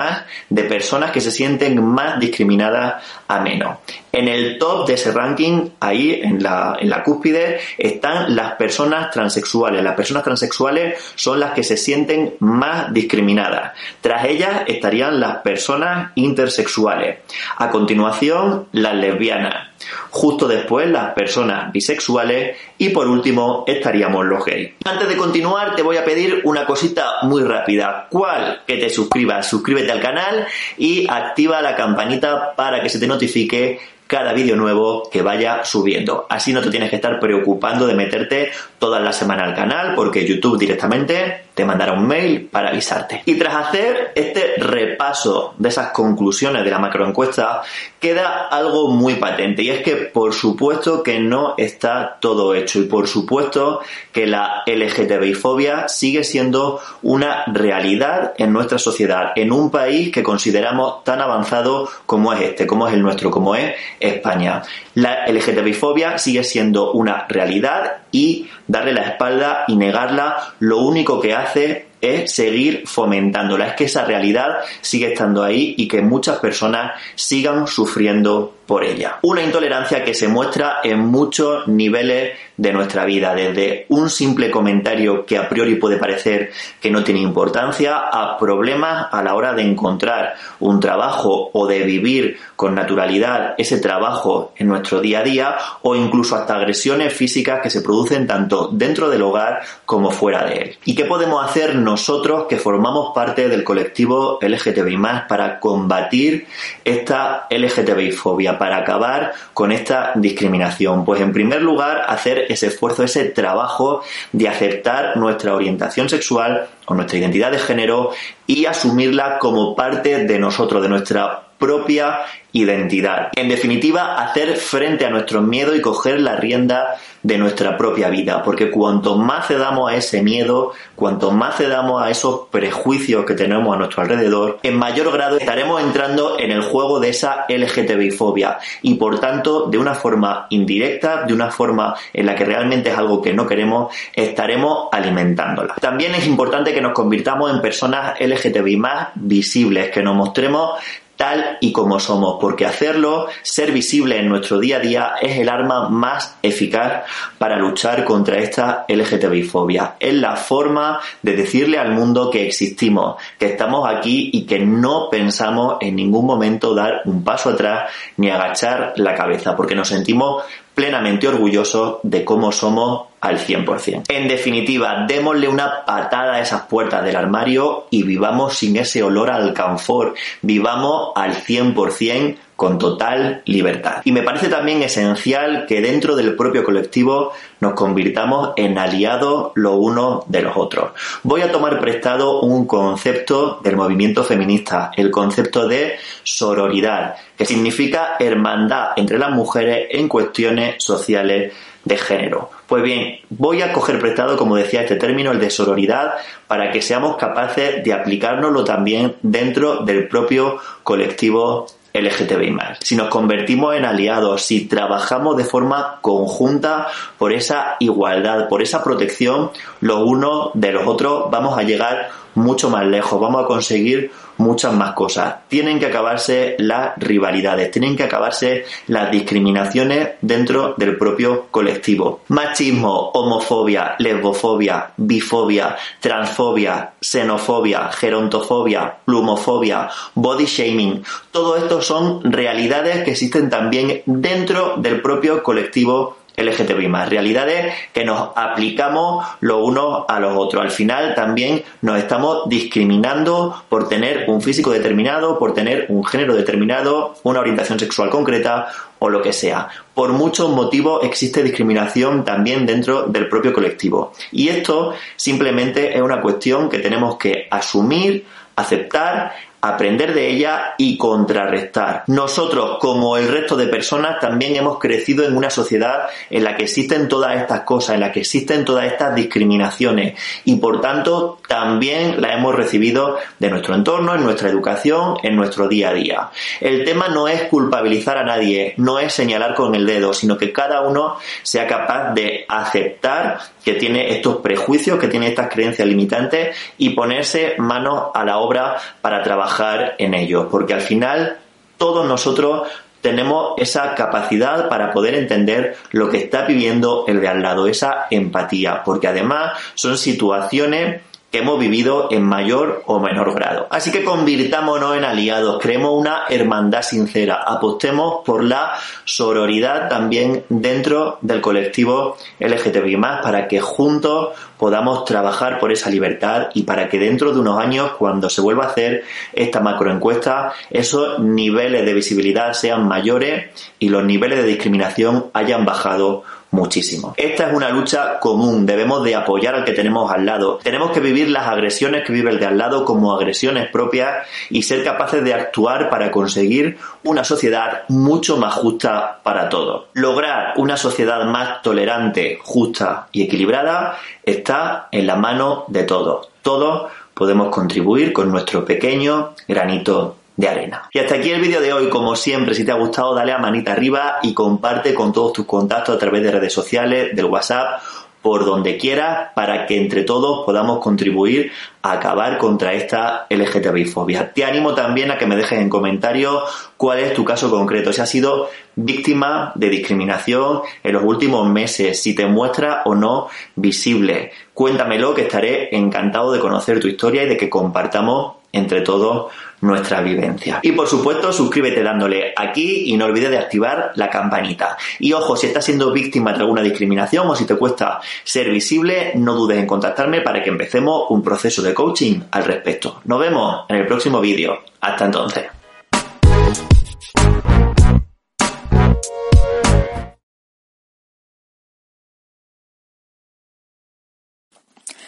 de personas que se sienten más discriminadas a menos. En el top de ese ranking, ahí en la, cúspide, están las personas transexuales. Las personas transexuales son las que se sienten más discriminadas. Tras ellas estarían las personas intersexuales. A continuación, las lesbianas. Justo después, las personas bisexuales. Y por último, estaríamos los gays. Antes de continuar, te voy a pedir una cosita muy rápida. ¿Cuál? Que te suscribas. Suscríbete al canal y activa la campanita para que se te notifique cada vídeo nuevo que vaya subiendo. Así no te tienes que estar preocupando de meterte toda la semana al canal porque YouTube directamente te mandará un mail para avisarte. Y tras hacer este repaso de esas conclusiones de la macroencuesta, queda algo muy patente y es que por supuesto que no está todo hecho y por supuesto que la LGTBI fobia sigue siendo una realidad en nuestra sociedad, en un país que consideramos tan avanzado como es este, como es el nuestro, como es España. La LGTBI fobia sigue siendo una realidad y darle la espalda y negarla lo único que hace es seguir fomentándola. Es que esa realidad sigue estando ahí y que muchas personas sigan sufriendo por ella. Una intolerancia que se muestra en muchos niveles de nuestra vida, desde un simple comentario que a priori puede parecer que no tiene importancia, a problemas a la hora de encontrar un trabajo o de vivir con naturalidad ese trabajo en nuestro día a día, o incluso hasta agresiones físicas que se producen tanto dentro del hogar como fuera de él. ¿Y qué podemos hacer nosotros que formamos parte del colectivo LGTBI para combatir esta LGTBI fobia? para acabar con esta discriminación? Pues en primer lugar, hacer ese esfuerzo, ese trabajo de aceptar nuestra orientación sexual o nuestra identidad de género y asumirla como parte de nosotros, de nuestra propia identidad. En definitiva, hacer frente a nuestros miedos y coger la rienda de nuestra propia vida, porque cuanto más cedamos a ese miedo, cuanto más cedamos a esos prejuicios que tenemos a nuestro alrededor, en mayor grado estaremos entrando en el juego de esa LGTBI fobia y por tanto, de una forma indirecta, de una forma en la que realmente es algo que no queremos, estaremos alimentándola. También es importante que nos convirtamos en personas LGTBI más visibles, que nos mostremos tal y como somos, porque hacerlo, ser visible en nuestro día a día, es el arma más eficaz para luchar contra esta LGTBI fobia. Es la forma de decirle al mundo que existimos, que estamos aquí y que no pensamos en ningún momento dar un paso atrás ni agachar la cabeza, porque nos sentimos plenamente orgullosos de cómo somos al 100%. En definitiva, démosle una patada a esas puertas del armario y vivamos sin ese olor al confort, vivamos al 100% con total libertad. Y me parece también esencial que dentro del propio colectivo nos convirtamos en aliados los unos de los otros. Voy a tomar prestado un concepto del movimiento feminista, el concepto de sororidad, que significa hermandad entre las mujeres en cuestiones sociales de género. Pues bien, voy a coger prestado, como decía, este término, el de sororidad, para que seamos capaces de aplicárnoslo también dentro del propio colectivo LGTBI. Si nos convertimos en aliados, si trabajamos de forma conjunta por esa igualdad, por esa protección los unos de los otros, vamos a llegar mucho más lejos, vamos a conseguir muchas más cosas. Tienen que acabarse las rivalidades, tienen que acabarse las discriminaciones dentro del propio colectivo. Machismo, homofobia, lesbofobia, bifobia, transfobia, xenofobia, gerontofobia, plumofobia, body shaming, todo esto son realidades que existen también dentro del propio colectivo LGTBI más, realidades que nos aplicamos los unos a los otros. Al final también nos estamos discriminando por tener un físico determinado, por tener un género determinado, una orientación sexual concreta o lo que sea. Por muchos motivos existe discriminación también dentro del propio colectivo. Y esto simplemente es una cuestión que tenemos que asumir, aceptar aprender de ella y contrarrestar. Nosotros, como el resto de personas, también hemos crecido en una sociedad en la que existen todas estas cosas, en la que existen todas estas discriminaciones y por tanto también las hemos recibido de nuestro entorno, en nuestra educación, en nuestro día a día. El tema no es culpabilizar a nadie, no es señalar con el dedo, sino que cada uno sea capaz de aceptar que tiene estos prejuicios, que tiene estas creencias limitantes y ponerse manos a la obra para trabajar en ello, porque al final todos nosotros tenemos esa capacidad para poder entender lo que está viviendo el de al lado, esa empatía, porque además son situaciones hemos vivido en mayor o menor grado. Así que convirtámonos en aliados, creemos una hermandad sincera, apostemos por la sororidad también dentro del colectivo LGTBI para que juntos podamos trabajar por esa libertad y para que dentro de unos años, cuando se vuelva a hacer esta macroencuesta, esos niveles de visibilidad sean mayores y los niveles de discriminación hayan bajado muchísimo. Esta es una lucha común, debemos de apoyar al que tenemos al lado. Tenemos que vivir las agresiones que vive el de al lado como agresiones propias y ser capaces de actuar para conseguir una sociedad mucho más justa para todos. Lograr una sociedad más tolerante, justa y equilibrada está en la mano de todos. Todos podemos contribuir con nuestro pequeño granito de arena. Y hasta aquí el vídeo de hoy. Como siempre, si te ha gustado, dale a manita arriba y comparte con todos tus contactos a través de redes sociales, del WhatsApp por donde quiera para que entre todos podamos contribuir a acabar contra esta LGTBI-fobia. Te animo también a que me dejes en comentarios cuál es tu caso concreto, si has sido víctima de discriminación en los últimos meses, si te muestra o no visible. Cuéntamelo que estaré encantado de conocer tu historia y de que compartamos entre todos nuestra vivencia. Y por supuesto, suscríbete dándole aquí y no olvides de activar la campanita. Y ojo, si estás siendo víctima de alguna discriminación o si te cuesta ser visible, no dudes en contactarme para que empecemos un proceso de coaching al respecto. Nos vemos en el próximo vídeo. Hasta entonces.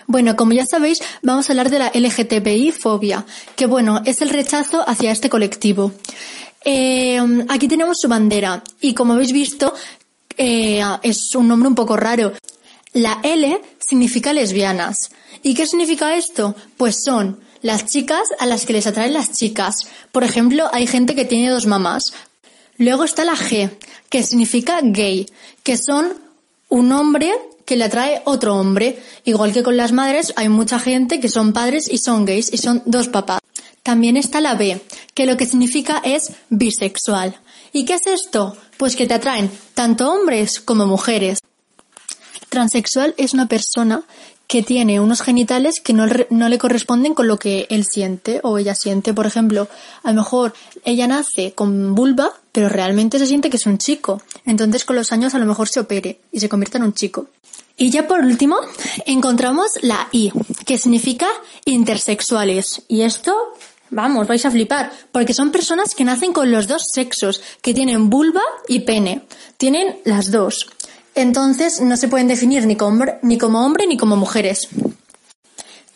Bueno, como ya sabéis, vamos a hablar de la LGTBI fobia, que bueno, es el rechazo hacia este colectivo. Eh, aquí tenemos su bandera y como habéis visto, eh, es un nombre un poco raro. La L significa lesbianas. ¿Y qué significa esto? Pues son las chicas a las que les atraen las chicas. Por ejemplo, hay gente que tiene dos mamás. Luego está la G, que significa gay, que son un hombre que le atrae otro hombre. Igual que con las madres, hay mucha gente que son padres y son gays y son dos papás. También está la B, que lo que significa es bisexual. ¿Y qué es esto? Pues que te atraen tanto hombres como mujeres. Transexual es una persona que tiene unos genitales que no, no, le corresponden con lo que él siente o ella siente. Por ejemplo, a lo mejor ella nace con vulva, pero realmente se siente que es un chico. Entonces con los años a lo mejor se opere y se convierta en un chico. Y ya por último, encontramos la I, que significa intersexuales. Y esto, vamos, vais a flipar, porque son personas que nacen con los dos sexos, que tienen vulva y pene. Tienen las dos. Entonces no se pueden definir ni como, ni como hombre ni como mujeres.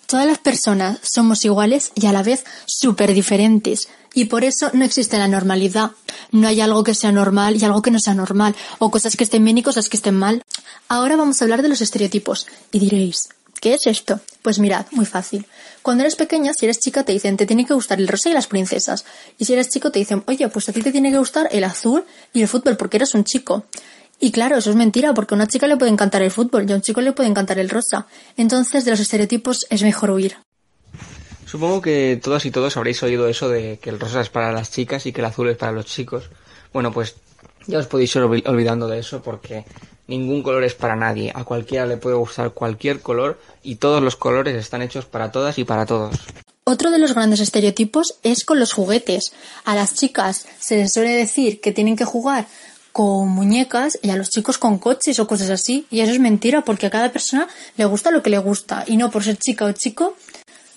Todas las personas somos iguales y a la vez súper diferentes. Y por eso no existe la normalidad. No hay algo que sea normal y algo que no sea normal. O cosas que estén bien y cosas que estén mal. Ahora vamos a hablar de los estereotipos. Y diréis, ¿qué es esto? Pues mirad, muy fácil. Cuando eres pequeña, si eres chica, te dicen, te tiene que gustar el rosa y las princesas. Y si eres chico, te dicen, oye, pues a ti te tiene que gustar el azul y el fútbol porque eres un chico. Y claro, eso es mentira, porque a una chica le puede encantar el fútbol y a un chico le puede encantar el rosa. Entonces, de los estereotipos es mejor huir. Supongo que todas y todos habréis oído eso de que el rosa es para las chicas y que el azul es para los chicos. Bueno, pues ya os podéis ir olvidando de eso porque ningún color es para nadie. A cualquiera le puede gustar cualquier color y todos los colores están hechos para todas y para todos. Otro de los grandes estereotipos es con los juguetes. A las chicas se les suele decir que tienen que jugar con muñecas y a los chicos con coches o cosas así. Y eso es mentira porque a cada persona le gusta lo que le gusta y no por ser chica o chico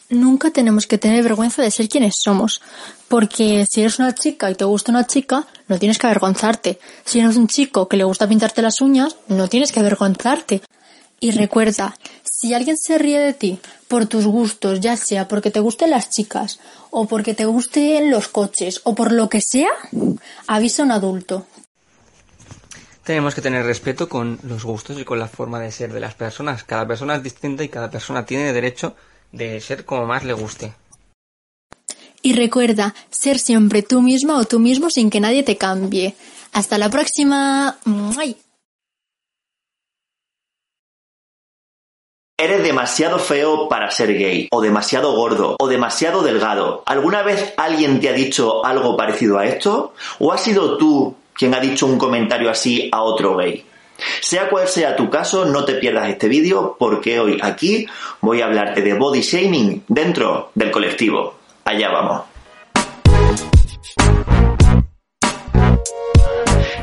nunca tenemos que tener vergüenza de ser quienes somos. Porque si eres una chica y te gusta una chica, no tienes que avergonzarte. Si eres un chico que le gusta pintarte las uñas, no tienes que avergonzarte. Y recuerda, si alguien se ríe de ti por tus gustos, ya sea porque te gusten las chicas, o porque te gusten los coches, o por lo que sea, avisa a un adulto. Tenemos que tener respeto con los gustos y con la forma de ser de las personas. Cada persona es distinta y cada persona tiene derecho de ser como más le guste. Y recuerda, ser siempre tú misma o tú mismo sin que nadie te cambie. Hasta la próxima. Eres demasiado feo para ser gay, o demasiado gordo, o demasiado delgado. ¿Alguna vez alguien te ha dicho algo parecido a esto? ¿O has sido tú quien ha dicho un comentario así a otro gay? Sea cual sea tu caso, no te pierdas este vídeo porque hoy aquí voy a hablarte de body shaming dentro del colectivo. Allá vamos.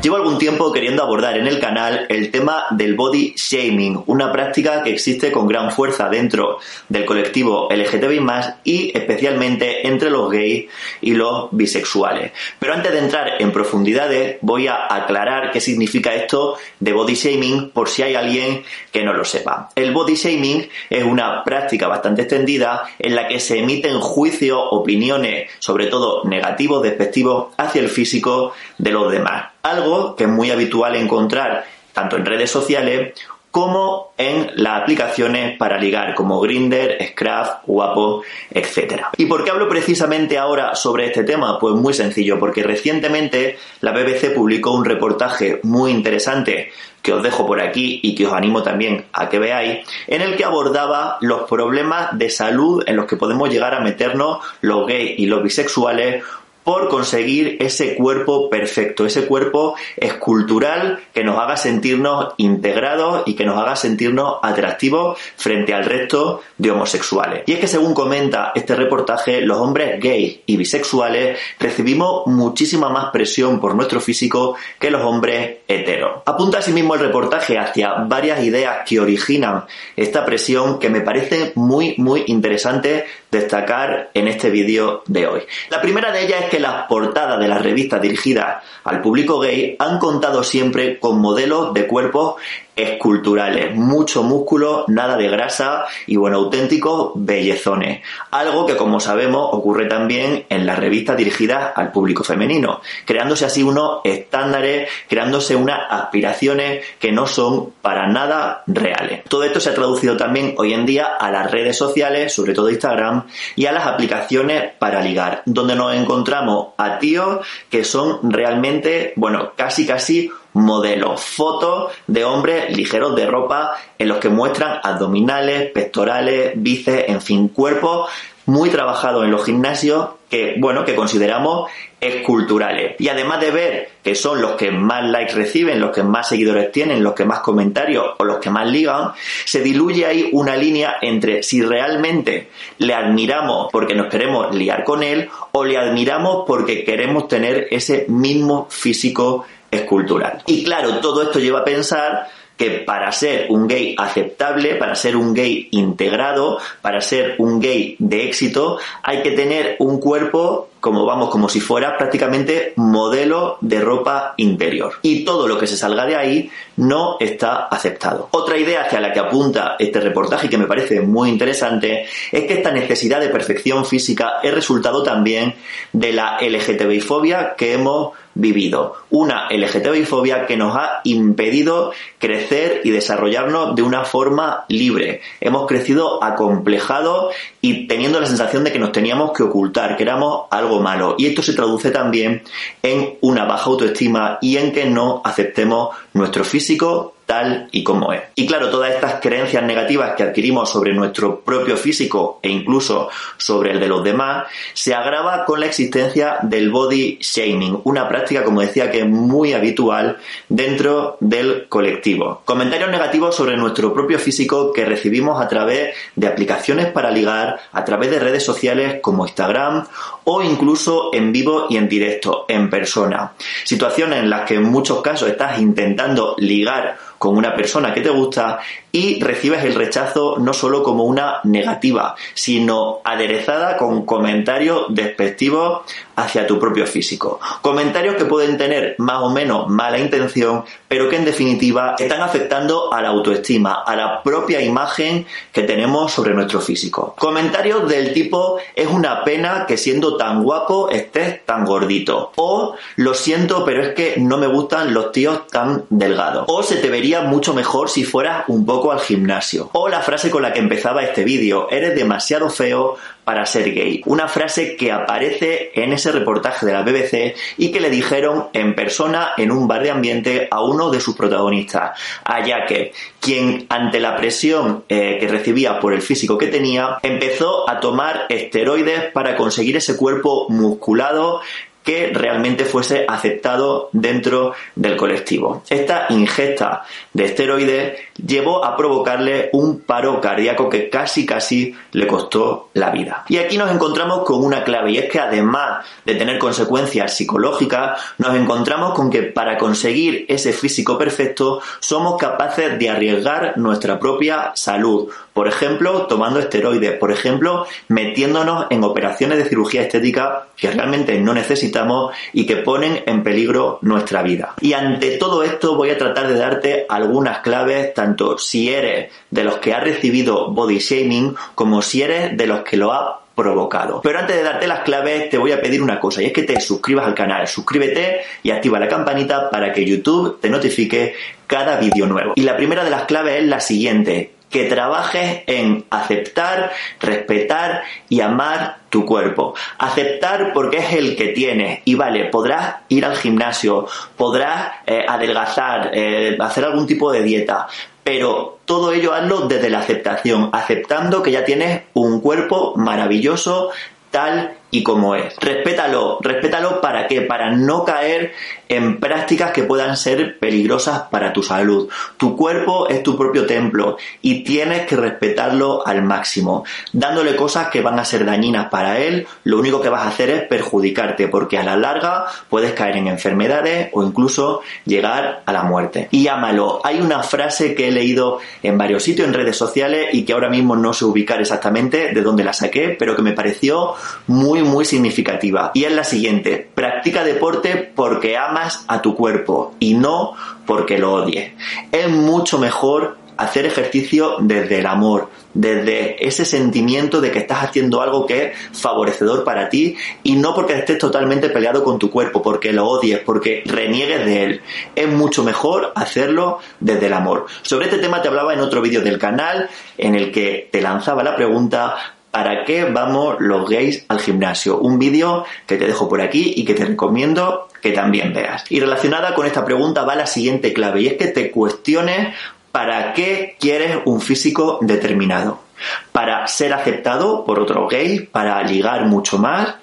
Llevo algún tiempo queriendo abordar en el canal el tema del body shaming, una práctica que existe con gran fuerza dentro del colectivo LGTBI y especialmente entre los gays y los bisexuales. Pero antes de entrar en profundidades, voy a aclarar qué significa esto de body shaming por si hay alguien que no lo sepa. El body shaming es una práctica bastante extendida en la que se emiten juicios, opiniones, sobre todo negativos, despectivos, hacia el físico de los demás algo que es muy habitual encontrar tanto en redes sociales como en las aplicaciones para ligar como Grinder, Scrap, Guapo, etc. ¿Y por qué hablo precisamente ahora sobre este tema? Pues muy sencillo, porque recientemente la BBC publicó un reportaje muy interesante que os dejo por aquí y que os animo también a que veáis, en el que abordaba los problemas de salud en los que podemos llegar a meternos los gays y los bisexuales por conseguir ese cuerpo perfecto, ese cuerpo escultural que nos haga sentirnos integrados y que nos haga sentirnos atractivos frente al resto de homosexuales. Y es que según comenta este reportaje, los hombres gays y bisexuales recibimos muchísima más presión por nuestro físico que los hombres heteros. Apunta asimismo el reportaje hacia varias ideas que originan esta presión que me parece muy muy interesante destacar en este vídeo de hoy. La primera de ellas es que las portadas de las revistas dirigidas al público gay han contado siempre con modelos de cuerpos esculturales, mucho músculo, nada de grasa y bueno, auténticos bellezones. Algo que como sabemos ocurre también en las revistas dirigidas al público femenino, creándose así unos estándares, creándose unas aspiraciones que no son para nada reales. Todo esto se ha traducido también hoy en día a las redes sociales, sobre todo Instagram, y a las aplicaciones para ligar, donde nos encontramos a tíos que son realmente, bueno, casi casi modelos, fotos de hombres ligeros de ropa en los que muestran abdominales, pectorales, bíceps, en fin, cuerpos muy trabajados en los gimnasios que, bueno, que consideramos esculturales. Y además de ver que son los que más likes reciben, los que más seguidores tienen, los que más comentarios o los que más ligan, se diluye ahí una línea entre si realmente le admiramos porque nos queremos liar con él o le admiramos porque queremos tener ese mismo físico escultural. Y claro, todo esto lleva a pensar que para ser un gay aceptable, para ser un gay integrado, para ser un gay de éxito, hay que tener un cuerpo como vamos, como si fuera prácticamente modelo de ropa interior. Y todo lo que se salga de ahí no está aceptado. Otra idea hacia la que apunta este reportaje y que me parece muy interesante es que esta necesidad de perfección física es resultado también de la LGTBI-fobia que hemos vivido. Una LGTBI-fobia que nos ha impedido crecer y desarrollarnos de una forma libre. Hemos crecido acomplejados y teniendo la sensación de que nos teníamos que ocultar, que éramos algo malo. Y esto se traduce también en una baja autoestima y en que no aceptemos nuestro físico y como es. Y claro, todas estas creencias negativas que adquirimos sobre nuestro propio físico e incluso sobre el de los demás, se agrava con la existencia del body shaming, una práctica, como decía, que es muy habitual dentro del colectivo. Comentarios negativos sobre nuestro propio físico que recibimos a través de aplicaciones para ligar, a través de redes sociales como Instagram o incluso en vivo y en directo, en persona. Situaciones en las que en muchos casos estás intentando ligar con una persona que te gusta y recibes el rechazo no solo como una negativa, sino aderezada con comentarios despectivos hacia tu propio físico. Comentarios que pueden tener más o menos mala intención, pero que en definitiva están afectando a la autoestima, a la propia imagen que tenemos sobre nuestro físico. Comentarios del tipo es una pena que siendo tan guapo estés tan gordito. O lo siento, pero es que no me gustan los tíos tan delgados. O se te vería mucho mejor si fueras un poco al gimnasio. O la frase con la que empezaba este vídeo, eres demasiado feo para ser gay. Una frase que aparece en ese reportaje de la BBC y que le dijeron en persona en un bar de ambiente a uno de sus protagonistas, a quien ante la presión eh, que recibía por el físico que tenía, empezó a tomar esteroides para conseguir ese cuerpo musculado que realmente fuese aceptado dentro del colectivo. Esta ingesta de esteroides llevó a provocarle un paro cardíaco que casi casi le costó la vida. Y aquí nos encontramos con una clave y es que además de tener consecuencias psicológicas, nos encontramos con que para conseguir ese físico perfecto somos capaces de arriesgar nuestra propia salud. Por ejemplo, tomando esteroides, por ejemplo, metiéndonos en operaciones de cirugía estética que realmente no necesitamos y que ponen en peligro nuestra vida. Y ante todo esto voy a tratar de darte algunas claves tanto si eres de los que ha recibido body shaming como si eres de los que lo ha provocado. Pero antes de darte las claves te voy a pedir una cosa y es que te suscribas al canal, suscríbete y activa la campanita para que YouTube te notifique cada vídeo nuevo. Y la primera de las claves es la siguiente que trabajes en aceptar, respetar y amar tu cuerpo. Aceptar porque es el que tienes y vale, podrás ir al gimnasio, podrás eh, adelgazar, eh, hacer algún tipo de dieta, pero todo ello hazlo desde la aceptación, aceptando que ya tienes un cuerpo maravilloso tal y como es. Respétalo, respétalo para qué? Para no caer en prácticas que puedan ser peligrosas para tu salud. Tu cuerpo es tu propio templo y tienes que respetarlo al máximo. Dándole cosas que van a ser dañinas para él, lo único que vas a hacer es perjudicarte porque a la larga puedes caer en enfermedades o incluso llegar a la muerte. Y ámalo. Hay una frase que he leído en varios sitios en redes sociales y que ahora mismo no sé ubicar exactamente de dónde la saqué, pero que me pareció muy muy significativa y es la siguiente, practica deporte porque amas a tu cuerpo y no porque lo odies. Es mucho mejor hacer ejercicio desde el amor, desde ese sentimiento de que estás haciendo algo que es favorecedor para ti y no porque estés totalmente peleado con tu cuerpo, porque lo odies, porque reniegues de él. Es mucho mejor hacerlo desde el amor. Sobre este tema te hablaba en otro vídeo del canal en el que te lanzaba la pregunta ¿Para qué vamos los gays al gimnasio? Un vídeo que te dejo por aquí y que te recomiendo que también veas. Y relacionada con esta pregunta va la siguiente clave y es que te cuestiones para qué quieres un físico determinado. Para ser aceptado por otro gay, para ligar mucho más,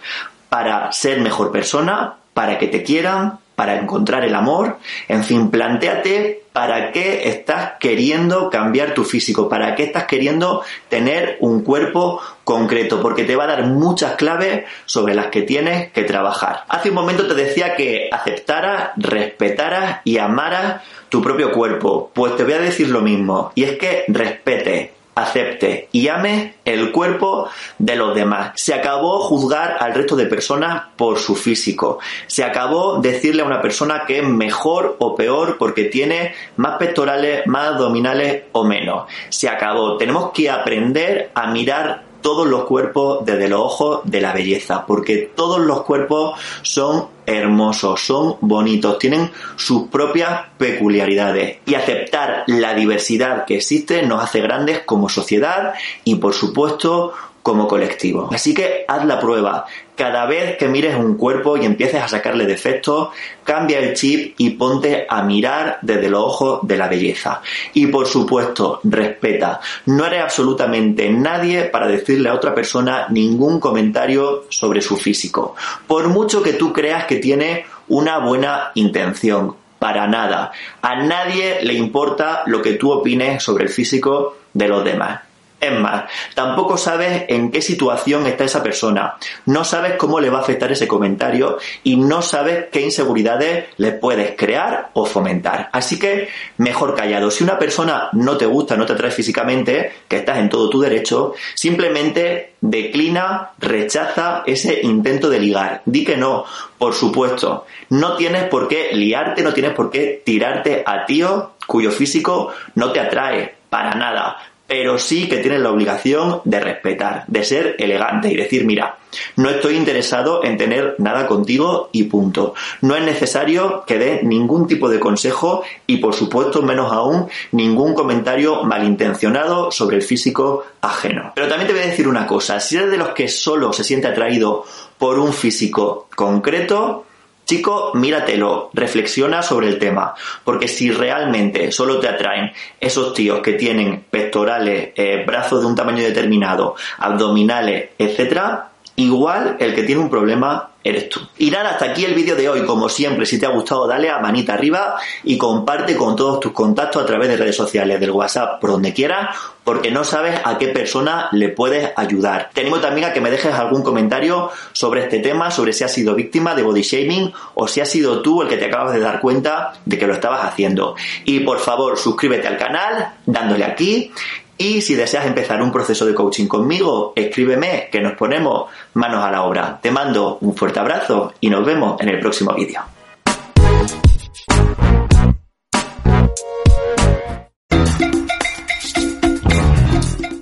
para ser mejor persona, para que te quieran, para encontrar el amor. En fin, planteate para qué estás queriendo cambiar tu físico, para qué estás queriendo tener un cuerpo concreto, porque te va a dar muchas claves sobre las que tienes que trabajar. Hace un momento te decía que aceptaras, respetaras y amaras tu propio cuerpo. Pues te voy a decir lo mismo, y es que respete, acepte y ame el cuerpo de los demás. Se acabó juzgar al resto de personas por su físico. Se acabó decirle a una persona que es mejor o peor porque tiene más pectorales, más abdominales o menos. Se acabó. Tenemos que aprender a mirar todos los cuerpos desde los ojos de la belleza, porque todos los cuerpos son hermosos, son bonitos, tienen sus propias peculiaridades y aceptar la diversidad que existe nos hace grandes como sociedad y por supuesto como colectivo. Así que haz la prueba. Cada vez que mires un cuerpo y empieces a sacarle defectos, cambia el chip y ponte a mirar desde los ojos de la belleza. Y por supuesto, respeta. No eres absolutamente nadie para decirle a otra persona ningún comentario sobre su físico. Por mucho que tú creas que tiene una buena intención. Para nada. A nadie le importa lo que tú opines sobre el físico de los demás. Es más, tampoco sabes en qué situación está esa persona, no sabes cómo le va a afectar ese comentario y no sabes qué inseguridades le puedes crear o fomentar. Así que mejor callado. Si una persona no te gusta, no te atrae físicamente, que estás en todo tu derecho, simplemente declina, rechaza ese intento de ligar. Di que no, por supuesto. No tienes por qué liarte, no tienes por qué tirarte a tío cuyo físico no te atrae para nada pero sí que tienes la obligación de respetar, de ser elegante y decir, mira, no estoy interesado en tener nada contigo y punto. No es necesario que dé ningún tipo de consejo y por supuesto menos aún ningún comentario malintencionado sobre el físico ajeno. Pero también te voy a decir una cosa, si eres de los que solo se siente atraído por un físico concreto, Chico, míratelo, reflexiona sobre el tema, porque si realmente solo te atraen esos tíos que tienen pectorales, eh, brazos de un tamaño determinado, abdominales, etcétera, igual el que tiene un problema eres tú. Y nada, hasta aquí el vídeo de hoy. Como siempre, si te ha gustado, dale a manita arriba y comparte con todos tus contactos a través de redes sociales, del WhatsApp, por donde quieras, porque no sabes a qué persona le puedes ayudar. Te también a que me dejes algún comentario sobre este tema, sobre si has sido víctima de body shaming o si has sido tú el que te acabas de dar cuenta de que lo estabas haciendo. Y por favor, suscríbete al canal dándole aquí y si deseas empezar un proceso de coaching conmigo, escríbeme que nos ponemos manos a la obra. Te mando un fuerte abrazo y nos vemos en el próximo vídeo.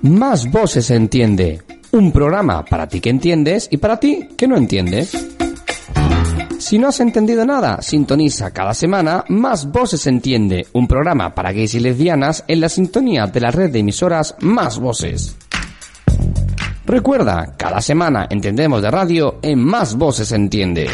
Más voces entiende. Un programa para ti que entiendes y para ti que no entiendes. Si no has entendido nada, sintoniza cada semana Más Voces Entiende, un programa para gays y lesbianas en la sintonía de la red de emisoras Más Voces. Recuerda, cada semana entendemos de radio en Más Voces Entiende.